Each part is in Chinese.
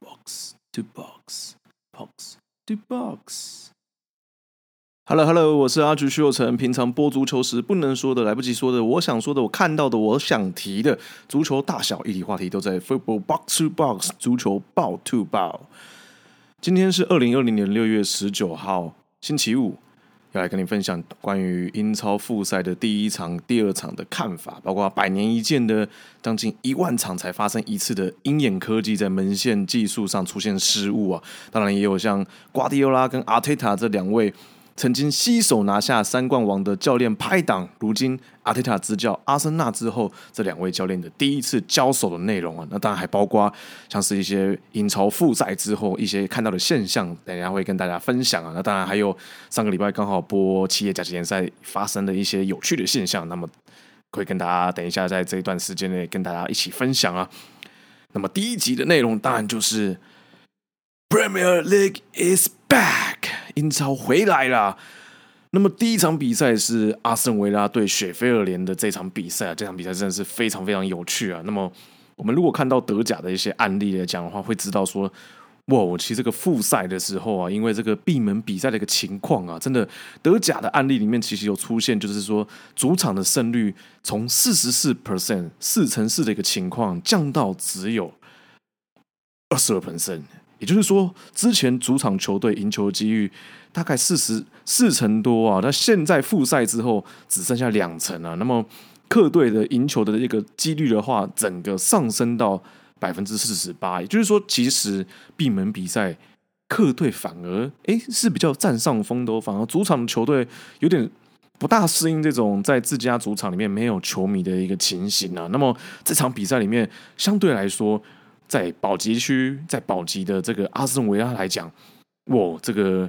box to box box to box。Hello Hello，我是阿菊徐有成。平常播足球时不能说的、来不及说的、我想说的、我看到的、我想提的足球大小一体话题，都在 Football Box to Box 足球爆 to 爆。今天是二零二零年六月十九号，星期五。要来跟你分享关于英超复赛的第一场、第二场的看法，包括百年一见的将近一万场才发生一次的鹰眼科技在门线技术上出现失误啊！当然也有像瓜迪奥拉跟阿特塔这两位。曾经携手拿下三冠王的教练拍档，如今阿特塔执教阿森纳之后，这两位教练的第一次交手的内容啊，那当然还包括像是一些英超复赛之后一些看到的现象，等一下会跟大家分享啊。那当然还有上个礼拜刚好播企业甲级联赛发生的一些有趣的现象，那么会跟大家等一下在这一段时间内跟大家一起分享啊。那么第一集的内容当然就是 Premier League is。英超回来了。那么第一场比赛是阿森维拉对雪菲尔联的这场比赛啊，这场比赛真的是非常非常有趣啊。那么我们如果看到德甲的一些案例来讲的话，会知道说，哇，我其实这个复赛的时候啊，因为这个闭门比赛的一个情况啊，真的德甲的案例里面其实有出现，就是说主场的胜率从四十四 percent 四乘四的一个情况降到只有二十二 percent。也就是说，之前主场球队赢球的几率大概四十四成多啊，那现在复赛之后只剩下两成啊。那么客队的赢球的这个几率的话，整个上升到百分之四十八。也就是说，其实闭门比赛客队反而诶是比较占上风的，反而主场的球队有点不大适应这种在自家主场里面没有球迷的一个情形啊。那么这场比赛里面相对来说。在保级区，在保级的这个阿斯顿维拉来讲，哇，这个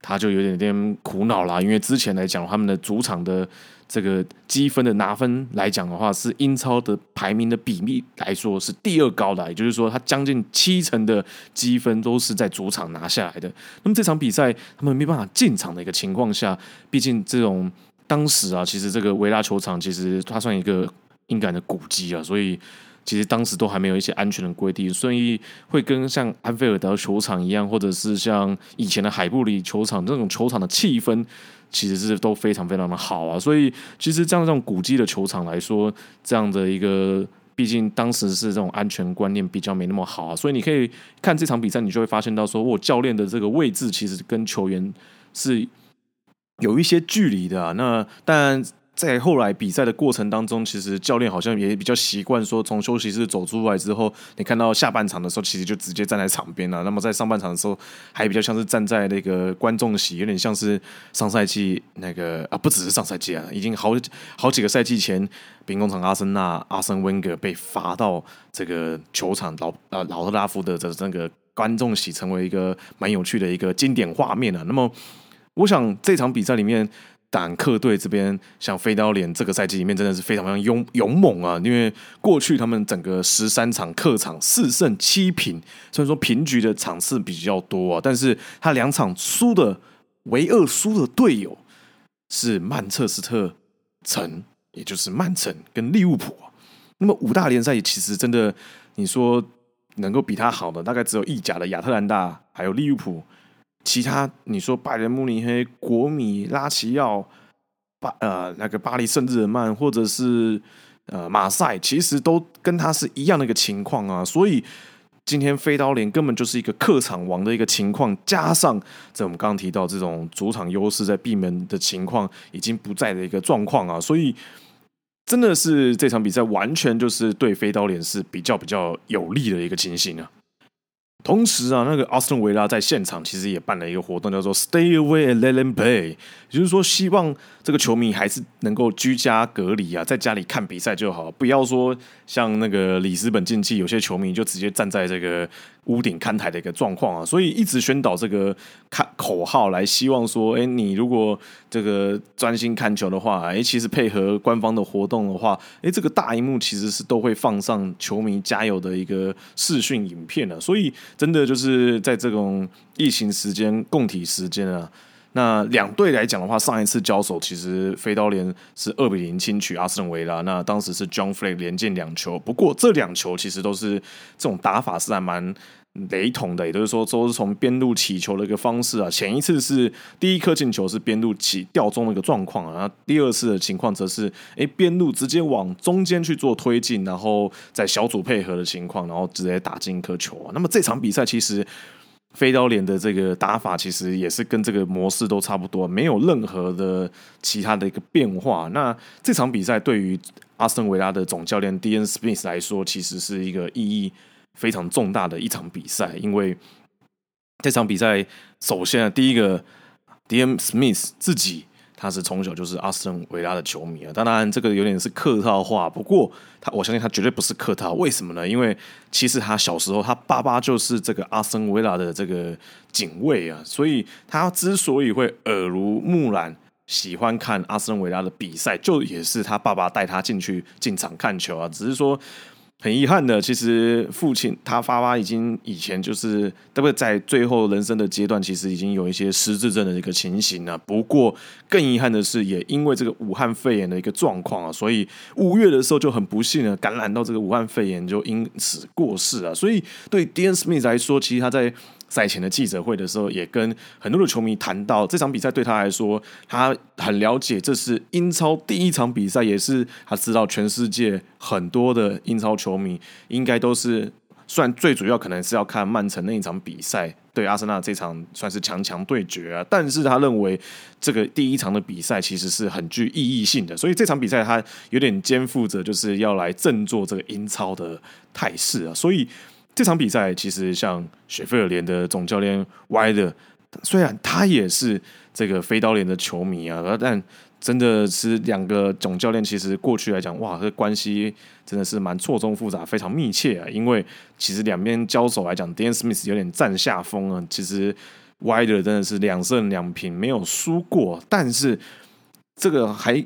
他就有点点苦恼啦。因为之前来讲，他们的主场的这个积分的拿分来讲的话，是英超的排名的比例来说是第二高的，也就是说，他将近七成的积分都是在主场拿下来的。那么这场比赛他们没办法进场的一个情况下，毕竟这种当时啊，其实这个维拉球场其实它算一个应该的古迹啊，所以。其实当时都还没有一些安全的规定，所以会跟像安菲尔德球场一样，或者是像以前的海布里球场这种球场的气氛，其实是都非常非常的好啊。所以其实这样这种古迹的球场来说，这样的一个，毕竟当时是这种安全观念比较没那么好啊。所以你可以看这场比赛，你就会发现到说，我教练的这个位置其实跟球员是有一些距离的。那但。在后来比赛的过程当中，其实教练好像也比较习惯说，从休息室走出来之后，你看到下半场的时候，其实就直接站在场边了。那么在上半场的时候，还比较像是站在那个观众席，有点像是上赛季那个啊，不只是上赛季啊，已经好好几个赛季前，兵工厂阿森纳阿森温格被罚到这个球场老呃老特拉夫的这那个观众席，成为一个蛮有趣的一个经典画面了。那么，我想这场比赛里面。但客队这边像飞刀连这个赛季里面真的是非常非常勇勇猛啊！因为过去他们整个十三场客场四胜七平，虽然说平局的场次比较多啊，但是他两场输的唯二输的队友是曼彻斯特城，也就是曼城跟利物浦。那么五大联赛其实真的，你说能够比他好的，大概只有意甲的亚特兰大还有利物浦。其他你说拜仁慕尼黑、国米、拉齐奥、巴呃那个巴黎圣日耳曼，或者是呃马赛，其实都跟他是一样的一个情况啊。所以今天飞刀连根本就是一个客场王的一个情况，加上在我们刚刚提到这种主场优势在闭门的情况已经不在的一个状况啊，所以真的是这场比赛完全就是对飞刀连是比较比较有利的一个情形啊。同时啊，那个阿斯顿维拉在现场其实也办了一个活动，叫做 “Stay away and let them play”，也就是说，希望这个球迷还是能够居家隔离啊，在家里看比赛就好，不要说像那个里斯本竞技，有些球迷就直接站在这个。屋顶看台的一个状况啊，所以一直宣导这个看口号来，希望说，哎，你如果这个专心看球的话，哎，其实配合官方的活动的话，哎，这个大荧幕其实是都会放上球迷加油的一个视讯影片的，所以真的就是在这种疫情时间、共体时间啊。那两队来讲的话，上一次交手其实飞刀连是二比零轻取阿斯顿维拉。那当时是 John f l a k 连进两球，不过这两球其实都是这种打法是还蛮雷同的，也就是说都是从边路起球的一个方式啊。前一次是第一颗进球是边路起吊中的一个状况啊，然后第二次的情况则是哎边路直接往中间去做推进，然后在小组配合的情况，然后直接打进一颗球。那么这场比赛其实。飞刀连的这个打法其实也是跟这个模式都差不多，没有任何的其他的一个变化。那这场比赛对于阿森维拉的总教练 D. M. Smith 来说，其实是一个意义非常重大的一场比赛，因为这场比赛首先啊，第一个 D. M. Smith 自己。他是从小就是阿斯顿维拉的球迷啊，当然这个有点是客套话，不过他我相信他绝对不是客套，为什么呢？因为其实他小时候他爸爸就是这个阿斯顿维拉的这个警卫啊，所以他之所以会耳濡目染，喜欢看阿斯顿维拉的比赛，就也是他爸爸带他进去进场看球啊，只是说。很遗憾的，其实父亲他爸爸已经以前就是，特别在最后人生的阶段，其实已经有一些失智症的一个情形了。不过更遗憾的是，也因为这个武汉肺炎的一个状况啊，所以五月的时候就很不幸的感染到这个武汉肺炎，就因此过世啊。所以对 d a n Smith 来说，其实他在。赛前的记者会的时候，也跟很多的球迷谈到这场比赛对他来说，他很了解，这是英超第一场比赛，也是他知道全世界很多的英超球迷应该都是，虽然最主要可能是要看曼城那一场比赛对阿森纳这场算是强强对决啊，但是他认为这个第一场的比赛其实是很具意义性的，所以这场比赛他有点肩负着就是要来振作这个英超的态势啊，所以。这场比赛其实像雪菲尔联的总教练歪的，虽然他也是这个飞刀连的球迷啊，但真的是两个总教练其实过去来讲，哇，这关系真的是蛮错综复杂，非常密切啊。因为其实两边交手来讲，Dan Smith 有点占下风啊。其实歪的真的是两胜两平，没有输过。但是这个还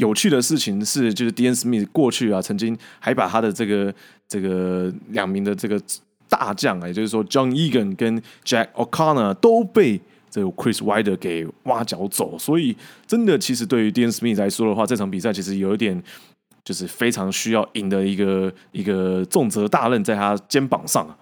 有趣的事情是，就是 Dan Smith 过去啊，曾经还把他的这个。这个两名的这个大将啊，也就是说，John Egan 跟 Jack O'Connor 都被这个 Chris Wider 给挖角走，所以真的，其实对于 Dan Smith 来说的话，这场比赛其实有一点就是非常需要赢的一个一个重责大任在他肩膀上。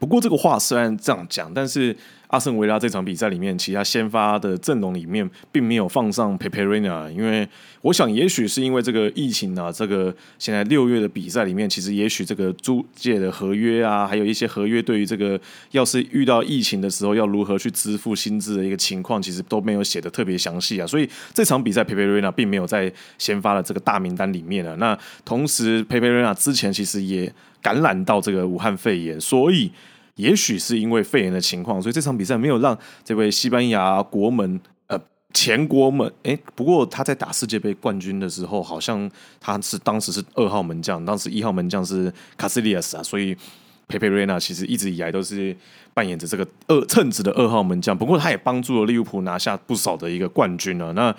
不过这个话虽然这样讲，但是。阿森维拉这场比赛里面，其他先发的阵容里面并没有放上 Peperina，因为我想，也许是因为这个疫情啊，这个现在六月的比赛里面，其实也许这个租借的合约啊，还有一些合约对于这个要是遇到疫情的时候要如何去支付薪资的一个情况，其实都没有写的特别详细啊，所以这场比赛 Peperina 并没有在先发的这个大名单里面啊。那同时 Peperina 之前其实也感染到这个武汉肺炎，所以。也许是因为肺炎的情况，所以这场比赛没有让这位西班牙国门呃前国门哎，不过他在打世界杯冠军的时候，好像他是当时是二号门将，当时一号门将是卡西利亚斯啊，所以佩佩瑞纳其实一直以来都是扮演着这个二称职的二号门将。不过他也帮助了利物浦拿下不少的一个冠军啊，那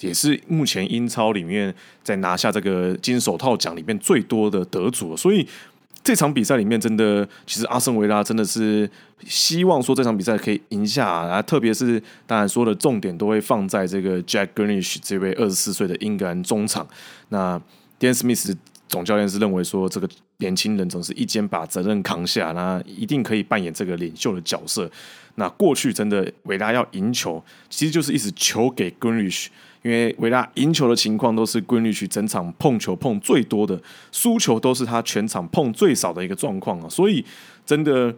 也是目前英超里面在拿下这个金手套奖里面最多的得主，所以。这场比赛里面，真的，其实阿森维拉真的是希望说这场比赛可以赢下啊！特别是当然说的重点都会放在这个 Jack Greenish 这位二十四岁的英格兰中场。那 Dan Smith 总教练是认为说，这个年轻人总是一肩把责任扛下，那一定可以扮演这个领袖的角色。那过去真的维拉要赢球，其实就是一直球给 Greenish。因为维拉赢球的情况都是 Greenish 整场碰球碰最多的，输球都是他全场碰最少的一个状况啊，所以真的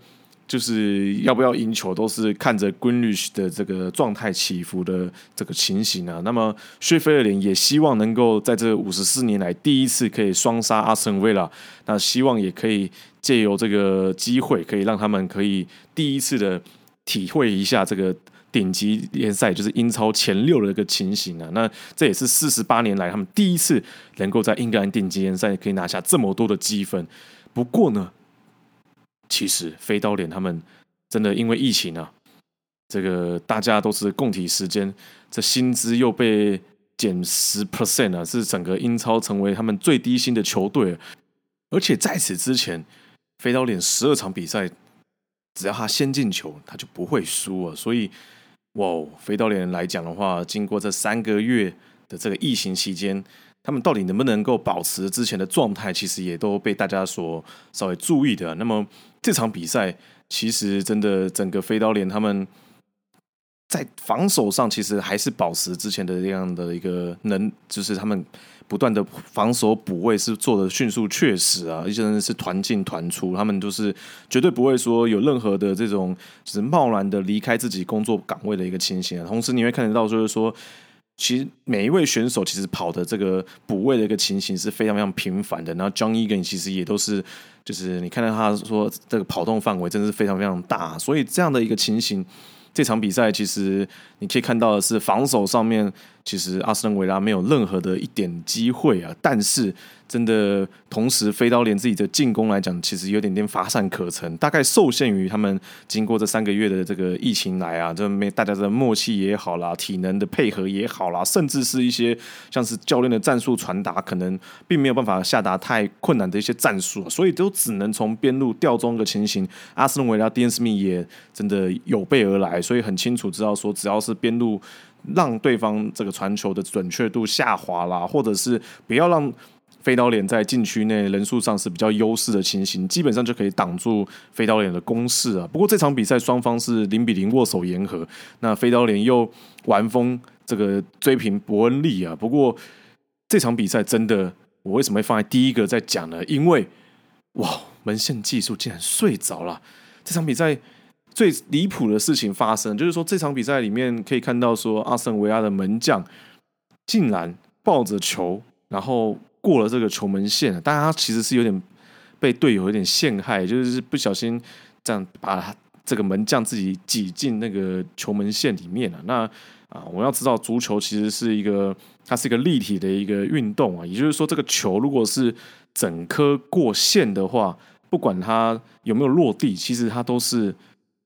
就是要不要赢球都是看着 Greenish 的这个状态起伏的这个情形啊。那么薛菲尔林也希望能够在这五十四年来第一次可以双杀阿森维拉，那希望也可以借由这个机会，可以让他们可以第一次的体会一下这个。顶级联赛就是英超前六的一个情形啊，那这也是四十八年来他们第一次能够在英格兰顶级联赛可以拿下这么多的积分。不过呢，其实飞刀脸他们真的因为疫情啊，这个大家都是共体时间，这薪资又被减十 percent 啊，是整个英超成为他们最低薪的球队。而且在此之前，飞刀脸十二场比赛，只要他先进球，他就不会输啊，所以。哇，飞刀连来讲的话，经过这三个月的这个疫情期间，他们到底能不能够保持之前的状态，其实也都被大家所稍微注意的。那么这场比赛其实真的整个飞刀连他们在防守上其实还是保持之前的这样的一个能，就是他们不断的防守补位是做的迅速确实啊，一些人是团进团出，他们就是绝对不会说有任何的这种就是贸然的离开自己工作岗位的一个情形啊。同时你会看得到就是说。其实每一位选手其实跑的这个补位的一个情形是非常非常频繁的，然后 John Egan 其实也都是，就是你看到他说这个跑动范围真的是非常非常大，所以这样的一个情形，这场比赛其实你可以看到的是防守上面，其实阿斯顿维拉没有任何的一点机会啊，但是。真的，同时飞刀连自己的进攻来讲，其实有点点乏善可陈，大概受限于他们经过这三个月的这个疫情来啊，这没大家的默契也好啦，体能的配合也好啦，甚至是一些像是教练的战术传达，可能并没有办法下达太困难的一些战术，所以都只能从边路调中的情形。阿斯顿维拉、迪恩斯密也真的有备而来，所以很清楚知道说，只要是边路让对方这个传球的准确度下滑啦，或者是不要让。飞刀脸在禁区内人数上是比较优势的情形，基本上就可以挡住飞刀脸的攻势啊。不过这场比赛双方是零比零握手言和，那飞刀脸又玩疯这个追平伯恩利啊。不过这场比赛真的，我为什么会放在第一个在讲呢？因为哇，门线技术竟然睡着了。这场比赛最离谱的事情发生，就是说这场比赛里面可以看到说阿森维亚的门将竟然抱着球，然后。过了这个球门线，但他其实是有点被队友有点陷害，就是不小心这样把这个门将自己挤进那个球门线里面了。那啊，我要知道足球其实是一个它是一个立体的一个运动啊，也就是说，这个球如果是整颗过线的话，不管它有没有落地，其实它都是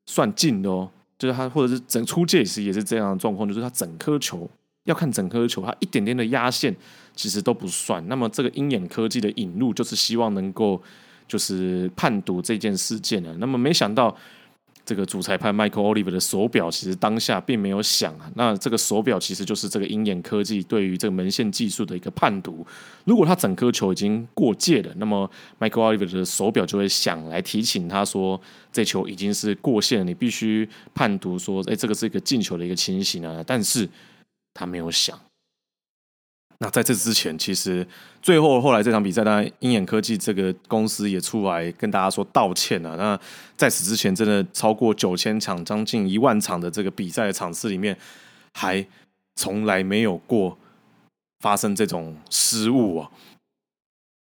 算近的哦。就是他或者是整出界时也是这样的状况，就是他整颗球要看整颗球，他一点点的压线。其实都不算。那么这个鹰眼科技的引入，就是希望能够就是判读这件事件的。那么没想到，这个主裁判 Michael Oliver 的手表其实当下并没有响啊。那这个手表其实就是这个鹰眼科技对于这个门线技术的一个判读。如果他整颗球已经过界了，那么 Michael Oliver 的手表就会响来提醒他说，这球已经是过线了，你必须判读说，哎，这个是一个进球的一个情形啊。但是他没有响。那在这之前，其实最后后来这场比赛，当然鹰眼科技这个公司也出来跟大家说道歉了。那在此之前，真的超过九千场、将近一万场的这个比赛的场次里面，还从来没有过发生这种失误啊。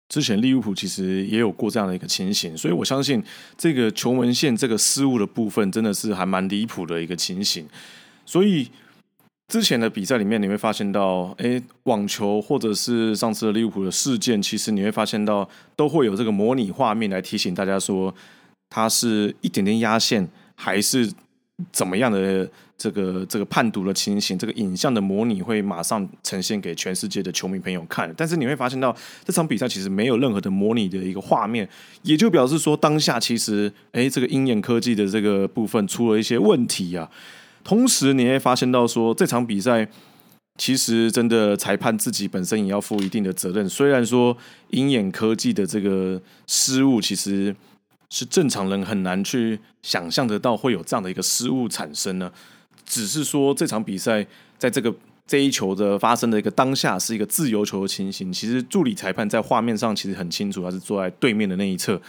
之前利物浦其实也有过这样的一个情形，所以我相信这个球门线这个失误的部分，真的是还蛮离谱的一个情形，所以。之前的比赛里面，你会发现到，哎，网球或者是上次利物浦的事件，其实你会发现到都会有这个模拟画面来提醒大家说，它是一点点压线，还是怎么样的这个这个判读的情形，这个影像的模拟会马上呈现给全世界的球迷朋友看。但是你会发现到这场比赛其实没有任何的模拟的一个画面，也就表示说当下其实，哎，这个鹰眼科技的这个部分出了一些问题啊。同时，你会发现到说，这场比赛其实真的裁判自己本身也要负一定的责任。虽然说鹰眼科技的这个失误，其实是正常人很难去想象得到会有这样的一个失误产生呢。只是说这场比赛在这个这一球的发生的一个当下是一个自由球的情形。其实助理裁判在画面上其实很清楚，他是坐在对面的那一侧。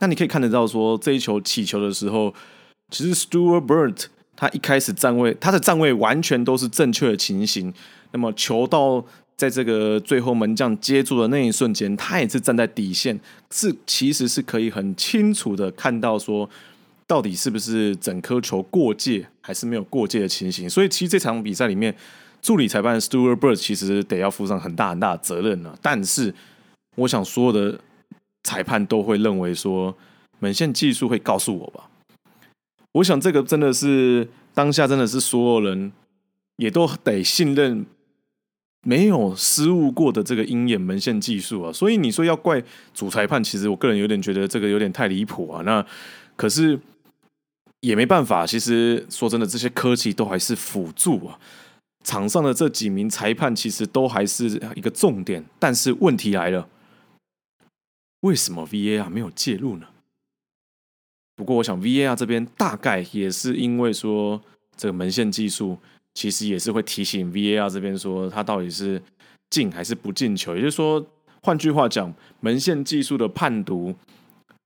那你可以看得到说，这一球起球的时候，其实 Stuart Bird。他一开始站位，他的站位完全都是正确的情形。那么球到在这个最后门将接住的那一瞬间，他也是站在底线，是其实是可以很清楚的看到说，到底是不是整颗球过界还是没有过界的情形。所以其实这场比赛里面，助理裁判 Stuart Bird 其实得要负上很大很大的责任了。但是我想所有的裁判都会认为说，门线技术会告诉我吧。我想这个真的是当下真的是所有人也都得信任没有失误过的这个鹰眼门线技术啊，所以你说要怪主裁判，其实我个人有点觉得这个有点太离谱啊。那可是也没办法，其实说真的，这些科技都还是辅助啊。场上的这几名裁判其实都还是一个重点，但是问题来了，为什么 VAR 没有介入呢？不过我想 VAR 这边大概也是因为说这个门线技术，其实也是会提醒 VAR 这边说他到底是进还是不进球。也就是说，换句话讲，门线技术的判读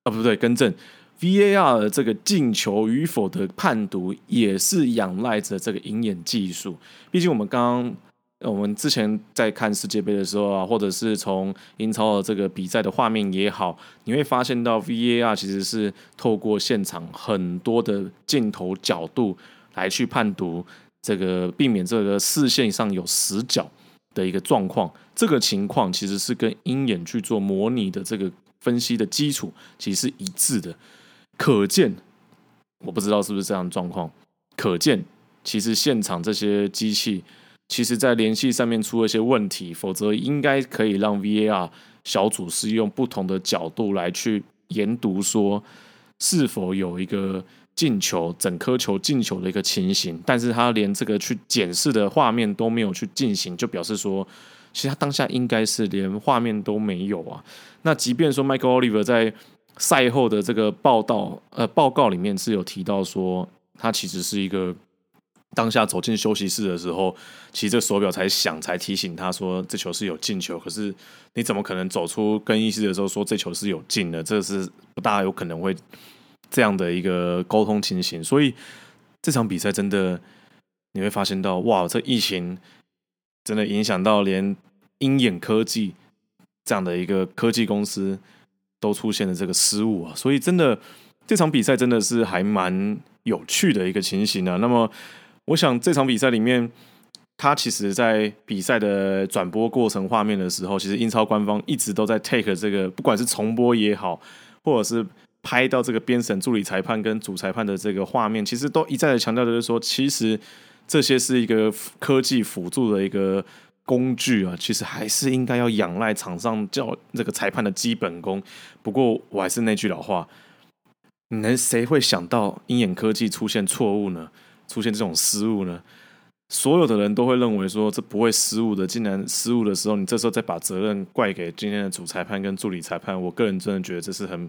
啊，不对，更正。VAR 的这个进球与否的判读，也是仰赖着这个鹰眼技术。毕竟我们刚刚，我们之前在看世界杯的时候啊，或者是从英超的这个比赛的画面也好，你会发现到 VAR 其实是透过现场很多的镜头角度来去判读这个，避免这个视线上有死角的一个状况。这个情况其实是跟鹰眼去做模拟的这个分析的基础，其实是一致的。可见，我不知道是不是这样的状况。可见，其实现场这些机器，其实在联系上面出了一些问题，否则应该可以让 VAR 小组是用不同的角度来去研读，说是否有一个进球、整颗球进球的一个情形。但是他连这个去检视的画面都没有去进行，就表示说，其实他当下应该是连画面都没有啊。那即便说 Michael Oliver 在赛后的这个报道，呃，报告里面是有提到说，他其实是一个当下走进休息室的时候，其实这手表才响，才提醒他说这球是有进球。可是你怎么可能走出更衣室的时候说这球是有进的？这是不大有可能会这样的一个沟通情形。所以这场比赛真的你会发现到，哇，这疫情真的影响到连鹰眼科技这样的一个科技公司。都出现了这个失误啊，所以真的这场比赛真的是还蛮有趣的一个情形啊。那么，我想这场比赛里面，他其实在比赛的转播过程画面的时候，其实英超官方一直都在 take 这个，不管是重播也好，或者是拍到这个编审助理裁判跟主裁判的这个画面，其实都一再的强调，就是说，其实这些是一个科技辅助的一个。工具啊，其实还是应该要仰赖场上叫这个裁判的基本功。不过我还是那句老话，你能谁会想到鹰眼科技出现错误呢？出现这种失误呢？所有的人都会认为说这不会失误的，竟然失误的时候，你这时候再把责任怪给今天的主裁判跟助理裁判，我个人真的觉得这是很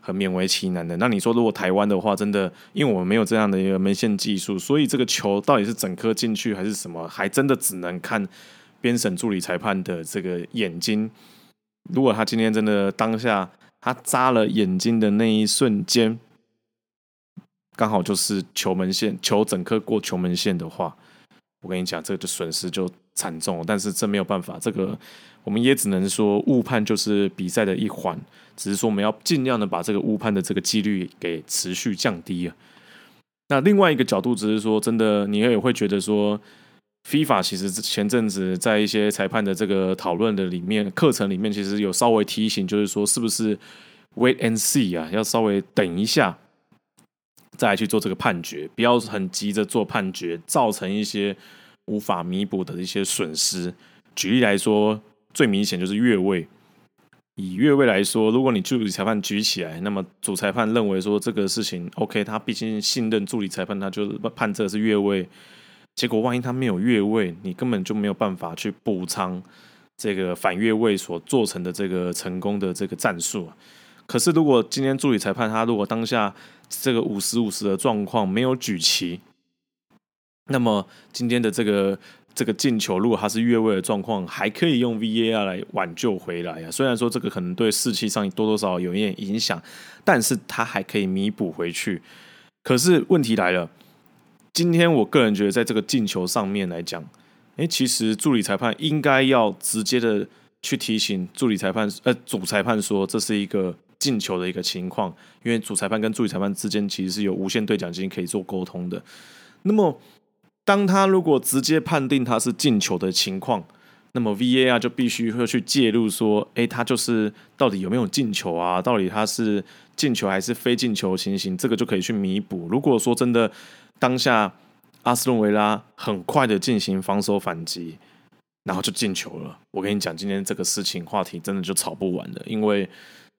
很勉为其难的。那你说如果台湾的话，真的因为我们没有这样的一个门线技术，所以这个球到底是整颗进去还是什么，还真的只能看。编审助理裁判的这个眼睛，如果他今天真的当下他扎了眼睛的那一瞬间，刚好就是球门线，球整颗过球门线的话，我跟你讲，这个就损失就惨重。但是这没有办法，这个我们也只能说误判就是比赛的一环，只是说我们要尽量的把这个误判的这个几率给持续降低啊。那另外一个角度只是说，真的你也会觉得说。FIFA 其实前阵子在一些裁判的这个讨论的里面课程里面，其实有稍微提醒，就是说是不是 wait and see 啊，要稍微等一下再去做这个判决，不要很急着做判决，造成一些无法弥补的一些损失。举例来说，最明显就是越位。以越位来说，如果你助理裁判举起来，那么主裁判认为说这个事情 OK，他毕竟信任助理裁判，他就判这是越位。结果万一他没有越位，你根本就没有办法去补偿这个反越位所做成的这个成功的这个战术啊。可是如果今天助理裁判他如果当下这个五十五十的状况没有举旗，那么今天的这个这个进球如果他是越位的状况，还可以用 VAR 来挽救回来啊。虽然说这个可能对士气上多多少少有一点影响，但是他还可以弥补回去。可是问题来了。今天我个人觉得，在这个进球上面来讲，哎，其实助理裁判应该要直接的去提醒助理裁判，呃，主裁判说这是一个进球的一个情况，因为主裁判跟助理裁判之间其实是有无限对讲机可以做沟通的。那么，当他如果直接判定他是进球的情况，那么 VAR 就必须会去介入，说，哎，他就是到底有没有进球啊？到底他是进球还是非进球情形？这个就可以去弥补。如果说真的，当下，阿斯顿维拉很快的进行防守反击，然后就进球了。我跟你讲，今天这个事情话题真的就吵不完了，因为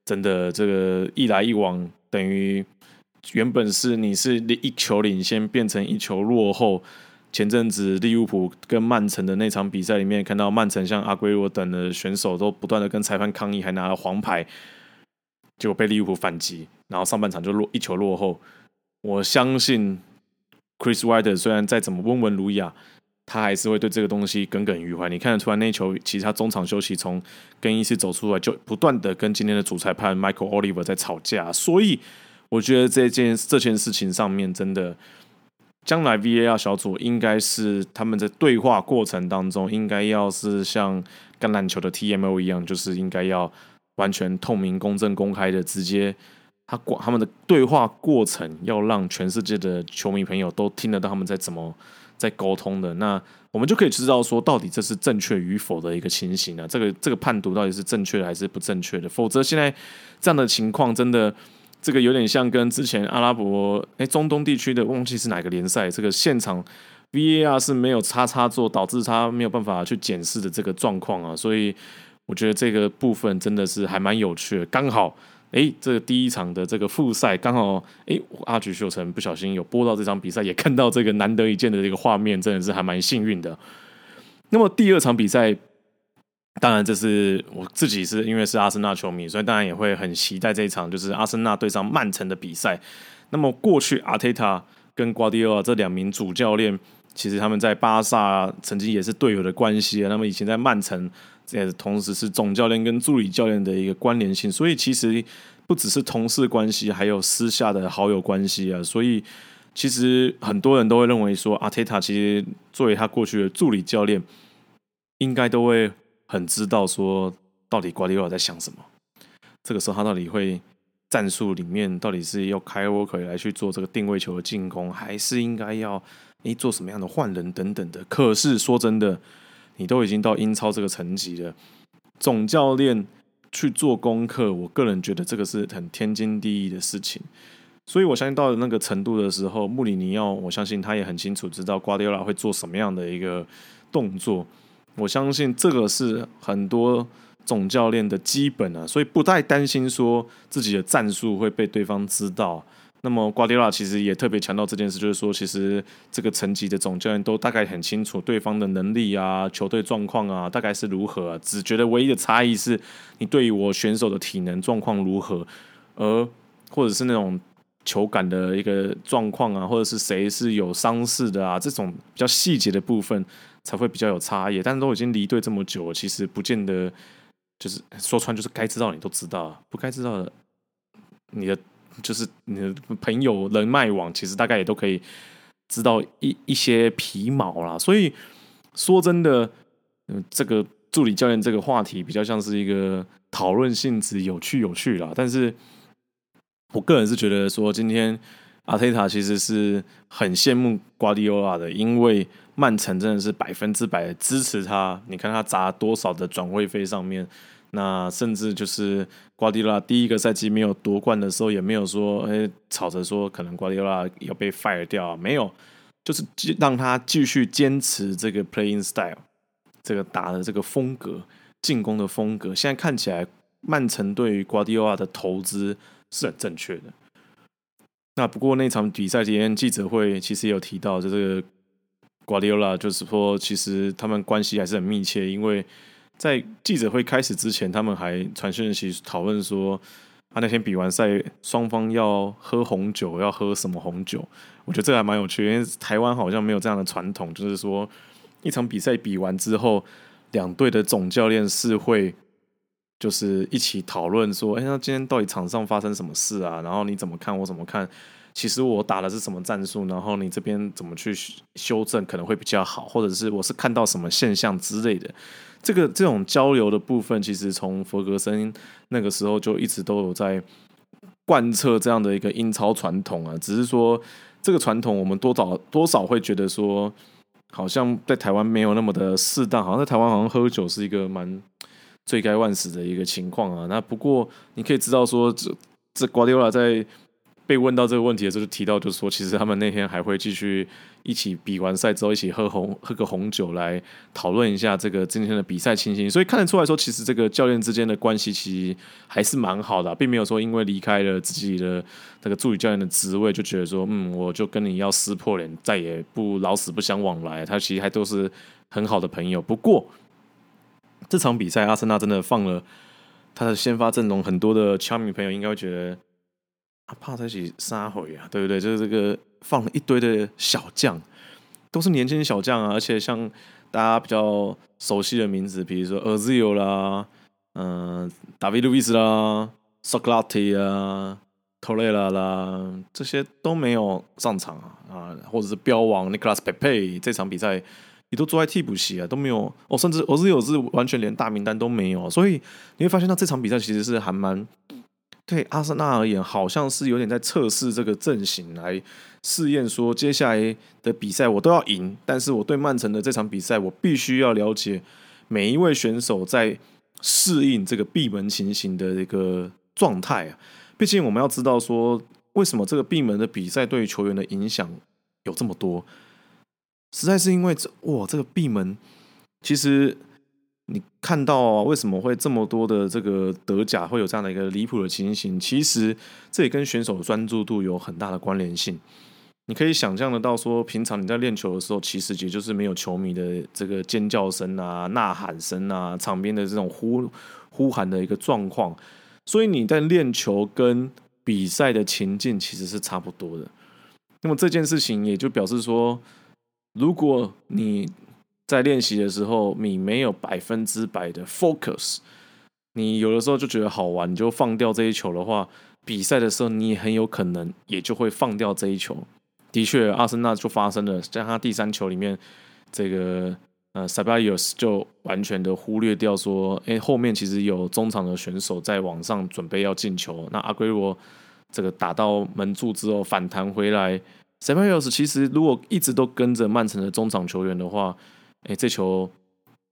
真的这个一来一往，等于原本是你是一球领先，变成一球落后。前阵子利物浦跟曼城的那场比赛里面，看到曼城像阿圭罗等的选手都不断的跟裁判抗议，还拿了黄牌。结果被利物浦反击，然后上半场就落一球落后。我相信 Chris Wilder 虽然再怎么温文儒雅，他还是会对这个东西耿耿于怀。你看得出来，那球其实他中场休息从更衣室走出来，就不断的跟今天的主裁判 Michael Oliver 在吵架。所以我觉得这件这件事情上面，真的将来 VAR 小组应该是他们在对话过程当中，应该要是像橄榄球的 TMO 一样，就是应该要完全透明、公正、公开的直接。他管他们的对话过程，要让全世界的球迷朋友都听得到他们在怎么在沟通的，那我们就可以知道说，到底这是正确与否的一个情形呢？这个这个判读到底是正确的还是不正确的？否则现在这样的情况，真的这个有点像跟之前阿拉伯哎中东地区的忘记是哪个联赛，这个现场 VAR 是没有叉叉做，导致他没有办法去检视的这个状况啊，所以我觉得这个部分真的是还蛮有趣的，刚好。哎，这个第一场的这个复赛刚好，哎，阿菊秀成不小心有播到这场比赛，也看到这个难得一见的这个画面，真的是还蛮幸运的。那么第二场比赛，当然这是我自己是因为是阿森纳球迷，所以当然也会很期待这一场，就是阿森纳对上曼城的比赛。那么过去阿特塔跟瓜迪奥这两名主教练，其实他们在巴萨曾经也是队友的关系啊。那么以前在曼城。也是同时是总教练跟助理教练的一个关联性，所以其实不只是同事关系，还有私下的好友关系啊。所以其实很多人都会认为说，阿特塔其实作为他过去的助理教练，应该都会很知道说，到底瓜迪奥拉在想什么。这个时候他到底会战术里面到底是要开沃克来去做这个定位球的进攻，还是应该要诶做什么样的换人等等的。可是说真的。你都已经到英超这个层级了，总教练去做功课，我个人觉得这个是很天经地义的事情。所以我相信到了那个程度的时候，穆里尼奥，我相信他也很清楚知道瓜迪奥拉会做什么样的一个动作。我相信这个是很多总教练的基本啊，所以不太担心说自己的战术会被对方知道。那么瓜迪拉其实也特别强调这件事，就是说，其实这个层级的总教练都大概很清楚对方的能力啊、球队状况啊，大概是如何，只觉得唯一的差异是你对于我选手的体能状况如何，而或者是那种球感的一个状况啊，或者是谁是有伤势的啊，这种比较细节的部分才会比较有差异。但是都已经离队这么久，其实不见得就是说穿就是该知道你都知道，不该知道的你的。就是你的朋友人脉网，其实大概也都可以知道一一些皮毛啦。所以说真的，嗯，这个助理教练这个话题比较像是一个讨论性质，有趣有趣啦。但是我个人是觉得说，今天阿泰塔其实是很羡慕瓜迪奥拉的，因为曼城真的是百分之百支持他。你看他砸多少的转会费上面。那甚至就是瓜迪拉第一个赛季没有夺冠的时候，也没有说哎吵着说可能瓜迪拉要被 fire 掉，没有，就是让他继续坚持这个 playing style，这个打的这个风格，进攻的风格。现在看起来，曼城对于瓜迪奥拉的投资是很正确的。那不过那场比赛前记者会其实有提到，就这个瓜迪奥拉就是说，其实他们关系还是很密切，因为。在记者会开始之前，他们还传讯息讨论说，他那天比完赛，双方要喝红酒，要喝什么红酒？我觉得这个还蛮有趣，因为台湾好像没有这样的传统，就是说一场比赛比完之后，两队的总教练是会就是一起讨论说，哎，那今天到底场上发生什么事啊？然后你怎么看？我怎么看？其实我打的是什么战术？然后你这边怎么去修正可能会比较好？或者是我是看到什么现象之类的？这个这种交流的部分，其实从弗格森那个时候就一直都有在贯彻这样的一个英超传统啊。只是说这个传统，我们多少多少会觉得说，好像在台湾没有那么的适当。好像在台湾，好像喝酒是一个蛮罪该万死的一个情况啊。那不过你可以知道说，这这瓜迪奥拉在。被问到这个问题的时候，就提到，就是说，其实他们那天还会继续一起比完赛之后，一起喝红喝个红酒来讨论一下这个今天的比赛情形。所以看得出来说，其实这个教练之间的关系其实还是蛮好的，并没有说因为离开了自己的那个助理教练的职位，就觉得说，嗯，我就跟你要撕破脸，再也不老死不相往来。他其实还都是很好的朋友。不过这场比赛，阿森纳真的放了。他的先发阵容很多的球迷朋友应该会觉得，啊，怕在一起杀回啊，对不对？就是这个放了一堆的小将，都是年轻小将啊，而且像大家比较熟悉的名字，比如说 Azil 啦，嗯，大卫路易斯啦，Socrates 啊，Torreira 啦，这些都没有上场啊，啊，或者是标王 Nicolas Pepe 这场比赛。也都坐在替补席啊，都没有哦，甚至我是有是完全连大名单都没有，所以你会发现到这场比赛其实是还蛮对阿森纳而言，好像是有点在测试这个阵型来试验说接下来的比赛我都要赢，但是我对曼城的这场比赛我必须要了解每一位选手在适应这个闭门情形的一个状态啊，毕竟我们要知道说为什么这个闭门的比赛对球员的影响有这么多。实在是因为这哇，这个闭门，其实你看到为什么会这么多的这个德甲会有这样的一个离谱的情形？其实这也跟选手的专注度有很大的关联性。你可以想象得到，说平常你在练球的时候，其实也就是没有球迷的这个尖叫声啊、呐喊声啊、场边的这种呼呼喊的一个状况，所以你在练球跟比赛的情境其实是差不多的。那么这件事情也就表示说。如果你在练习的时候，你没有百分之百的 focus，你有的时候就觉得好玩，你就放掉这一球的话，比赛的时候你也很有可能也就会放掉这一球。的确，阿森纳就发生了，在他第三球里面，这个呃 s a b a y o s 就完全的忽略掉说，哎，后面其实有中场的选手在网上准备要进球，那阿圭罗这个打到门柱之后反弹回来。塞巴约斯其实如果一直都跟着曼城的中场球员的话，哎，这球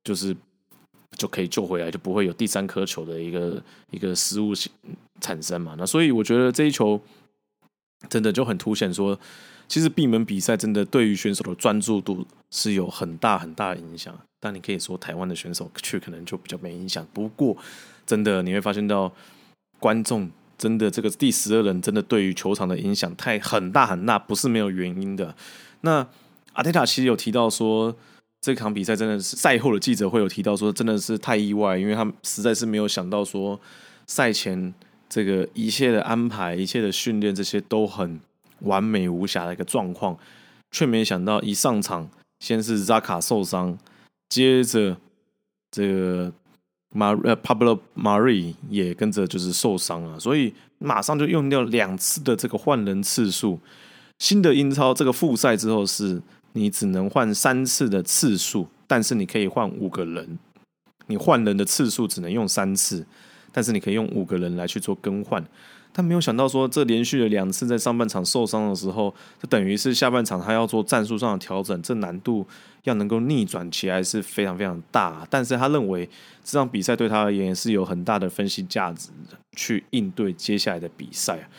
就是就可以救回来，就不会有第三颗球的一个一个失误产生嘛。那所以我觉得这一球真的就很凸显说，其实闭门比赛真的对于选手的专注度是有很大很大的影响。但你可以说台湾的选手却可能就比较没影响。不过真的你会发现到观众。真的，这个第十二人真的对于球场的影响太很大很大，不是没有原因的。那阿泰塔其实有提到说，这场比赛真的是赛后的记者会有提到说，真的是太意外，因为他们实在是没有想到说，赛前这个一切的安排、一切的训练，这些都很完美无瑕的一个状况，却没想到一上场，先是扎卡受伤，接着这个。马呃，Pablo Mari 也跟着就是受伤了，所以马上就用掉两次的这个换人次数。新的英超这个复赛之后，是你只能换三次的次数，但是你可以换五个人。你换人的次数只能用三次，但是你可以用五个人来去做更换。他没有想到说，这连续的两次在上半场受伤的时候，就等于是下半场他要做战术上的调整，这难度要能够逆转起来是非常非常大。但是他认为这场比赛对他而言是有很大的分析价值，去应对接下来的比赛。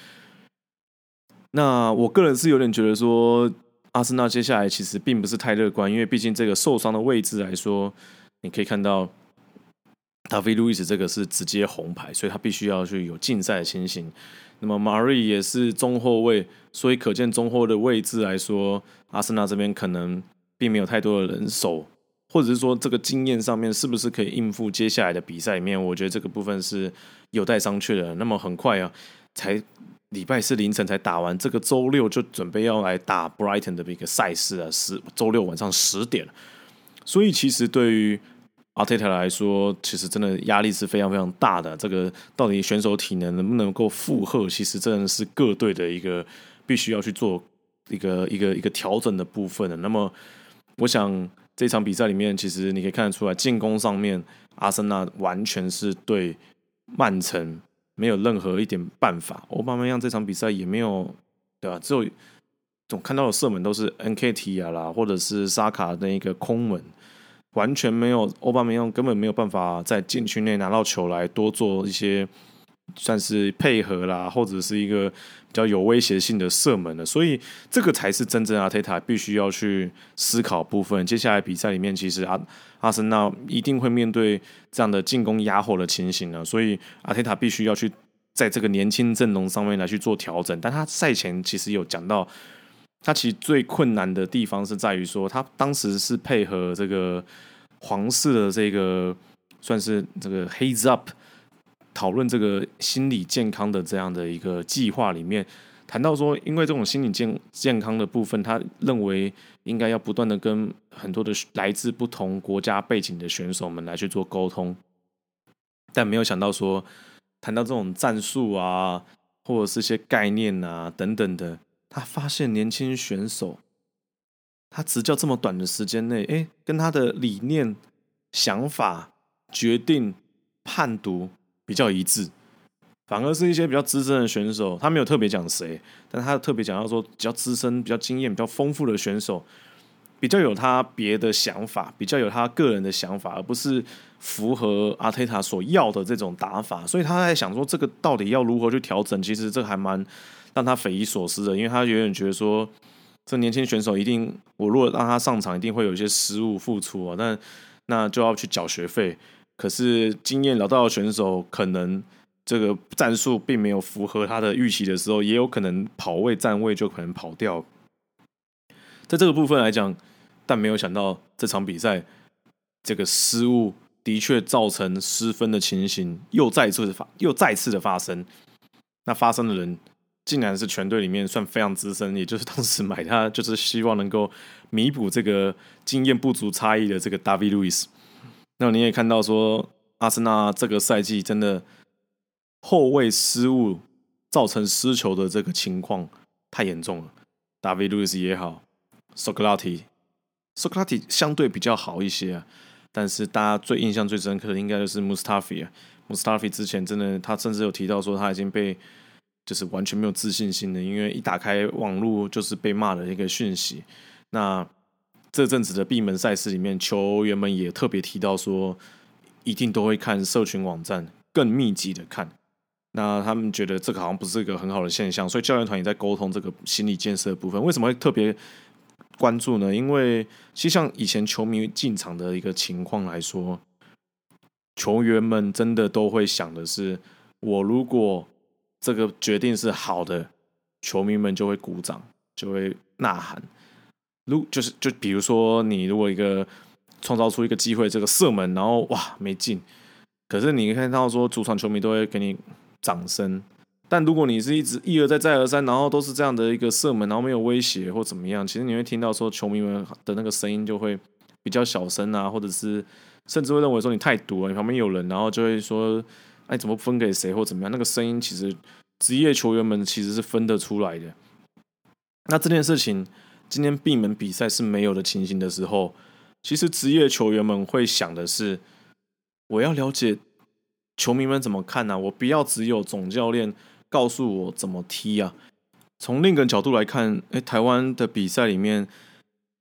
那我个人是有点觉得说，阿森纳接下来其实并不是太乐观，因为毕竟这个受伤的位置来说，你可以看到。达菲路易斯这个是直接红牌，所以他必须要去有竞赛的情形。那么马瑞也是中后卫，所以可见中后的位置来说，阿森纳这边可能并没有太多的人手，或者是说这个经验上面是不是可以应付接下来的比赛里面？我觉得这个部分是有待商榷的。那么很快啊，才礼拜四凌晨才打完，这个周六就准备要来打 Brighton 的一个赛事啊，十周六晚上十点。所以其实对于阿泰塔来说，其实真的压力是非常非常大的。这个到底选手体能能不能够负荷，其实真的是各队的一个必须要去做一个一个一个调整的部分的。那么，我想这场比赛里面，其实你可以看得出来，进攻上面阿森纳完全是对曼城没有任何一点办法。欧巴梅扬这场比赛也没有，对吧？只有总看到的射门都是 NKT 啊啦，或者是沙卡那一个空门。完全没有，欧巴梅扬根本没有办法在禁区内拿到球来多做一些算是配合啦，或者是一个比较有威胁性的射门的，所以这个才是真正阿泰塔必须要去思考部分。接下来比赛里面，其实阿阿森纳一定会面对这样的进攻压后的情形呢，所以阿泰塔必须要去在这个年轻阵容上面来去做调整。但他赛前其实有讲到。他其实最困难的地方是在于说，他当时是配合这个皇室的这个算是这个 haze up 讨论这个心理健康的这样的一个计划里面，谈到说，因为这种心理健健康的部分，他认为应该要不断的跟很多的来自不同国家背景的选手们来去做沟通，但没有想到说，谈到这种战术啊，或者是些概念啊等等的，他发现年轻选手。他执教这么短的时间内，哎，跟他的理念、想法、决定、判读比较一致，反而是一些比较资深的选手，他没有特别讲谁，但他特别讲到说，比较资深、比较经验、比较丰富的选手，比较有他别的想法，比较有他个人的想法，而不是符合阿泰塔所要的这种打法。所以他在想说，这个到底要如何去调整？其实这还蛮让他匪夷所思的，因为他永远觉得说。这年轻选手一定，我如果让他上场，一定会有一些失误付出啊。但那就要去缴学费。可是经验老道的选手，可能这个战术并没有符合他的预期的时候，也有可能跑位站位就可能跑掉。在这个部分来讲，但没有想到这场比赛这个失误的确造成失分的情形又再次的发又再次的发生。那发生的人。竟然是全队里面算非常资深，也就是当时买他就是希望能够弥补这个经验不足差异的这个 David Lewis。那你也看到说，阿森纳这个赛季真的后卫失误造成失球的这个情况太严重了。David Luiz 也好 s o c r a t e s o c r a t e 相对比较好一些啊，但是大家最印象最深刻的应该就是 Mustafi 啊。Mustafi 之前真的，他甚至有提到说他已经被。就是完全没有自信心的，因为一打开网络就是被骂的一个讯息。那这阵子的闭门赛事里面，球员们也特别提到说，一定都会看社群网站，更密集的看。那他们觉得这个好像不是一个很好的现象，所以教练团也在沟通这个心理建设的部分。为什么会特别关注呢？因为其实像以前球迷进场的一个情况来说，球员们真的都会想的是，我如果这个决定是好的，球迷们就会鼓掌，就会呐喊。如就是就比如说，你如果一个创造出一个机会，这个射门，然后哇没进，可是你看到说主场球迷都会给你掌声。但如果你是一直一而再再而三，然后都是这样的一个射门，然后没有威胁或怎么样，其实你会听到说球迷们的那个声音就会比较小声啊，或者是甚至会认为说你太毒了，你旁边有人，然后就会说。哎，怎么分给谁或怎么样？那个声音其实职业球员们其实是分得出来的。那这件事情今天闭门比赛是没有的情形的时候，其实职业球员们会想的是：我要了解球迷们怎么看呢？我不要只有总教练告诉我怎么踢啊。从另一个角度来看，哎，台湾的比赛里面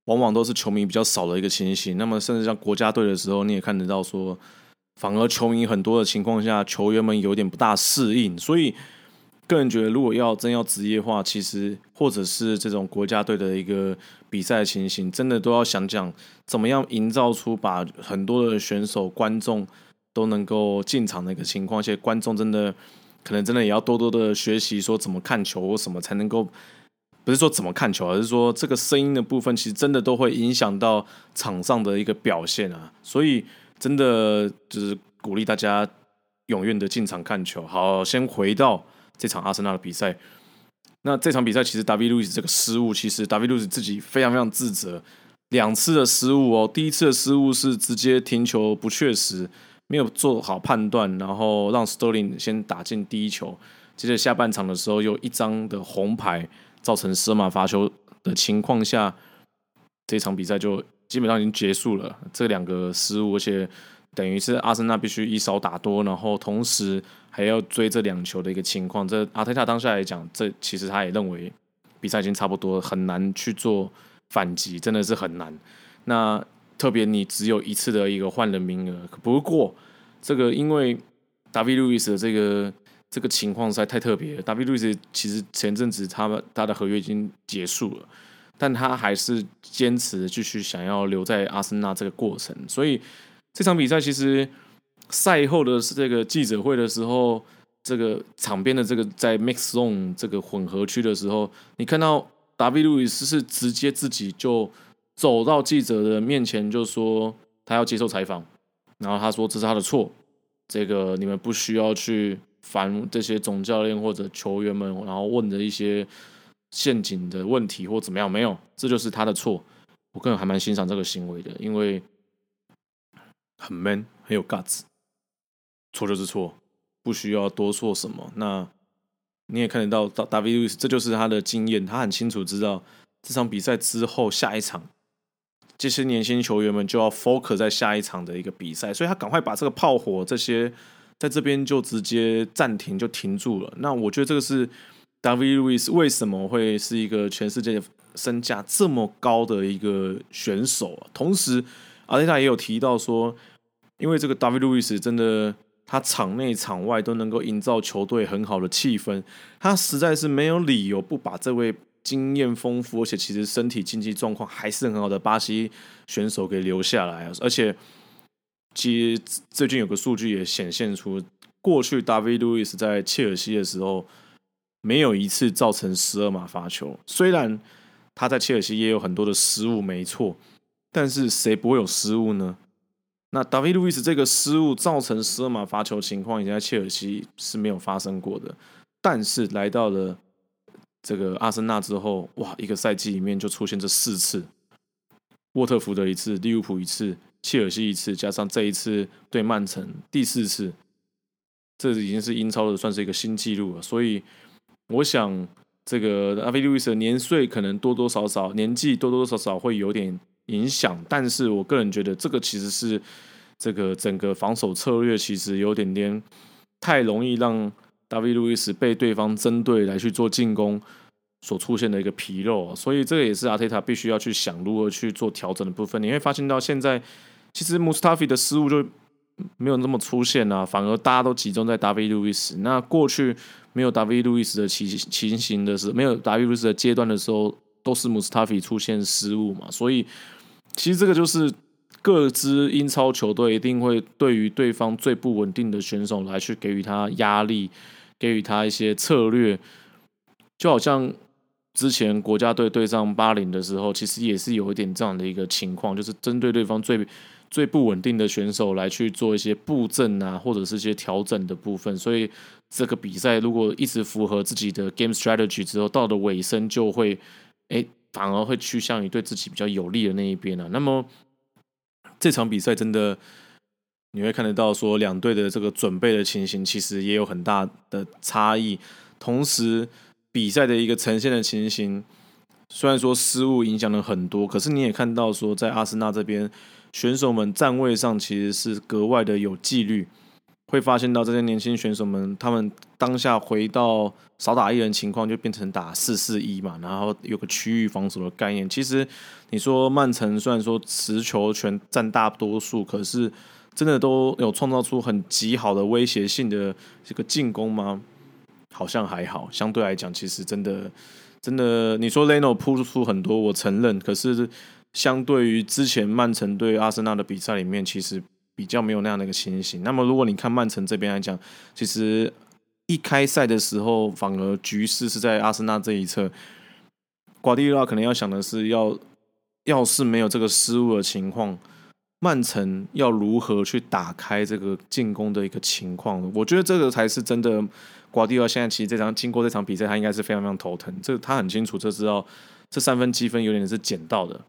往往都是球迷比较少的一个情形。那么，甚至像国家队的时候，你也看得到说。反而球迷很多的情况下，球员们有点不大适应，所以个人觉得，如果要真要职业化，其实或者是这种国家队的一个比赛情形，真的都要想讲怎么样营造出把很多的选手、观众都能够进场的一个情况，而且观众真的可能真的也要多多的学习，说怎么看球或什么才能够，不是说怎么看球，而是说这个声音的部分，其实真的都会影响到场上的一个表现啊，所以。真的就是鼓励大家踊跃的进场看球。好，先回到这场阿森纳的比赛。那这场比赛其实达维路易斯这个失误，其实达维路易斯自己非常非常自责。两次的失误哦，第一次的失误是直接停球不确实，没有做好判断，然后让 Sterling 先打进第一球。接着下半场的时候，又一张的红牌，造成十码罚球的情况下，这场比赛就。基本上已经结束了，这两个失误，而且等于是阿森纳必须以少打多，然后同时还要追这两球的一个情况。这阿特塔当下来讲，这其实他也认为比赛已经差不多，很难去做反击，真的是很难。那特别你只有一次的一个换人名额，不过这个因为达维路易斯的这个这个情况实在太特别了。达维路易斯其实前阵子他他的合约已经结束了。但他还是坚持继续想要留在阿森纳这个过程，所以这场比赛其实赛后的是这个记者会的时候，这个场边的这个在 mix zone 这个混合区的时候，你看到达比路易斯是直接自己就走到记者的面前，就说他要接受采访，然后他说这是他的错，这个你们不需要去烦这些总教练或者球员们，然后问的一些陷阱的问题或怎么样，没有，这就是他的错。我个人还蛮欣赏这个行为的，因为很 man，很有 guts。错就是错，不需要多说什么。那你也看得到，大 David Lewis，这就是他的经验，他很清楚知道这场比赛之后下一场。这些年轻球员们就要 focus 在下一场的一个比赛，所以他赶快把这个炮火这些在这边就直接暂停，就停住了。那我觉得这个是 David Lewis 为什么会是一个全世界身价这么高的一个选手啊。同时，阿丽塔也有提到说，因为这个 David Lewis 真的他场内场外都能够营造球队很好的气氛，他实在是没有理由不把这位。经验丰富，而且其实身体竞技状况还是很好的巴西选手给留下来，而且其实最近有个数据也显现出，过去 David Luiz 在切尔西的时候没有一次造成十二码罚球。虽然他在切尔西也有很多的失误，没错，但是谁不会有失误呢？那 David Luiz 这个失误造成十二码罚球情况，以前在切尔西是没有发生过的，但是来到了。这个阿森纳之后，哇，一个赛季里面就出现这四次：沃特福德一次，利物浦一次，切尔西一次，加上这一次对曼城第四次，这已经是英超的算是一个新纪录了。所以，我想这个阿菲路易斯的年岁可能多多少少年纪多多少少会有点影响，但是我个人觉得这个其实是这个整个防守策略其实有点点太容易让。大卫·路易斯被对方针对来去做进攻所出现的一个纰漏，所以这个也是阿泰塔必须要去想如何去做调整的部分。你会发现到现在，其实穆斯塔菲的失误就没有那么出现啊，反而大家都集中在大卫·路易斯。那过去没有大卫·路易斯的情情形的时，没有大卫·路易斯的阶段的时候，都是穆斯塔菲出现失误嘛。所以其实这个就是各支英超球队一定会对于对方最不稳定的选手来去给予他压力。给予他一些策略，就好像之前国家队对上巴林的时候，其实也是有一点这样的一个情况，就是针对对方最最不稳定的选手来去做一些布阵啊，或者是一些调整的部分。所以这个比赛如果一直符合自己的 game strategy 之后，到了尾声就会，哎，反而会趋向于对自己比较有利的那一边了。那么这场比赛真的。你会看得到，说两队的这个准备的情形，其实也有很大的差异。同时，比赛的一个呈现的情形，虽然说失误影响了很多，可是你也看到说，在阿森纳这边选手们站位上其实是格外的有纪律。会发现到这些年轻选手们，他们当下回到少打一人情况，就变成打四四一嘛，然后有个区域防守的概念。其实你说曼城虽然说持球权占大多数，可是真的都有创造出很极好的威胁性的这个进攻吗？好像还好，相对来讲，其实真的真的，你说 Leno 扑出很多，我承认。可是相对于之前曼城对阿森纳的比赛里面，其实比较没有那样的一个情形。那么如果你看曼城这边来讲，其实一开赛的时候，反而局势是在阿森纳这一侧。瓜迪奥拉可能要想的是，要要是没有这个失误的情况。曼城要如何去打开这个进攻的一个情况？我觉得这个才是真的。瓜迪奥现在其实这场经过这场比赛，他应该是非常非常头疼。这他很清楚，就知道这三分积分有点是捡到的，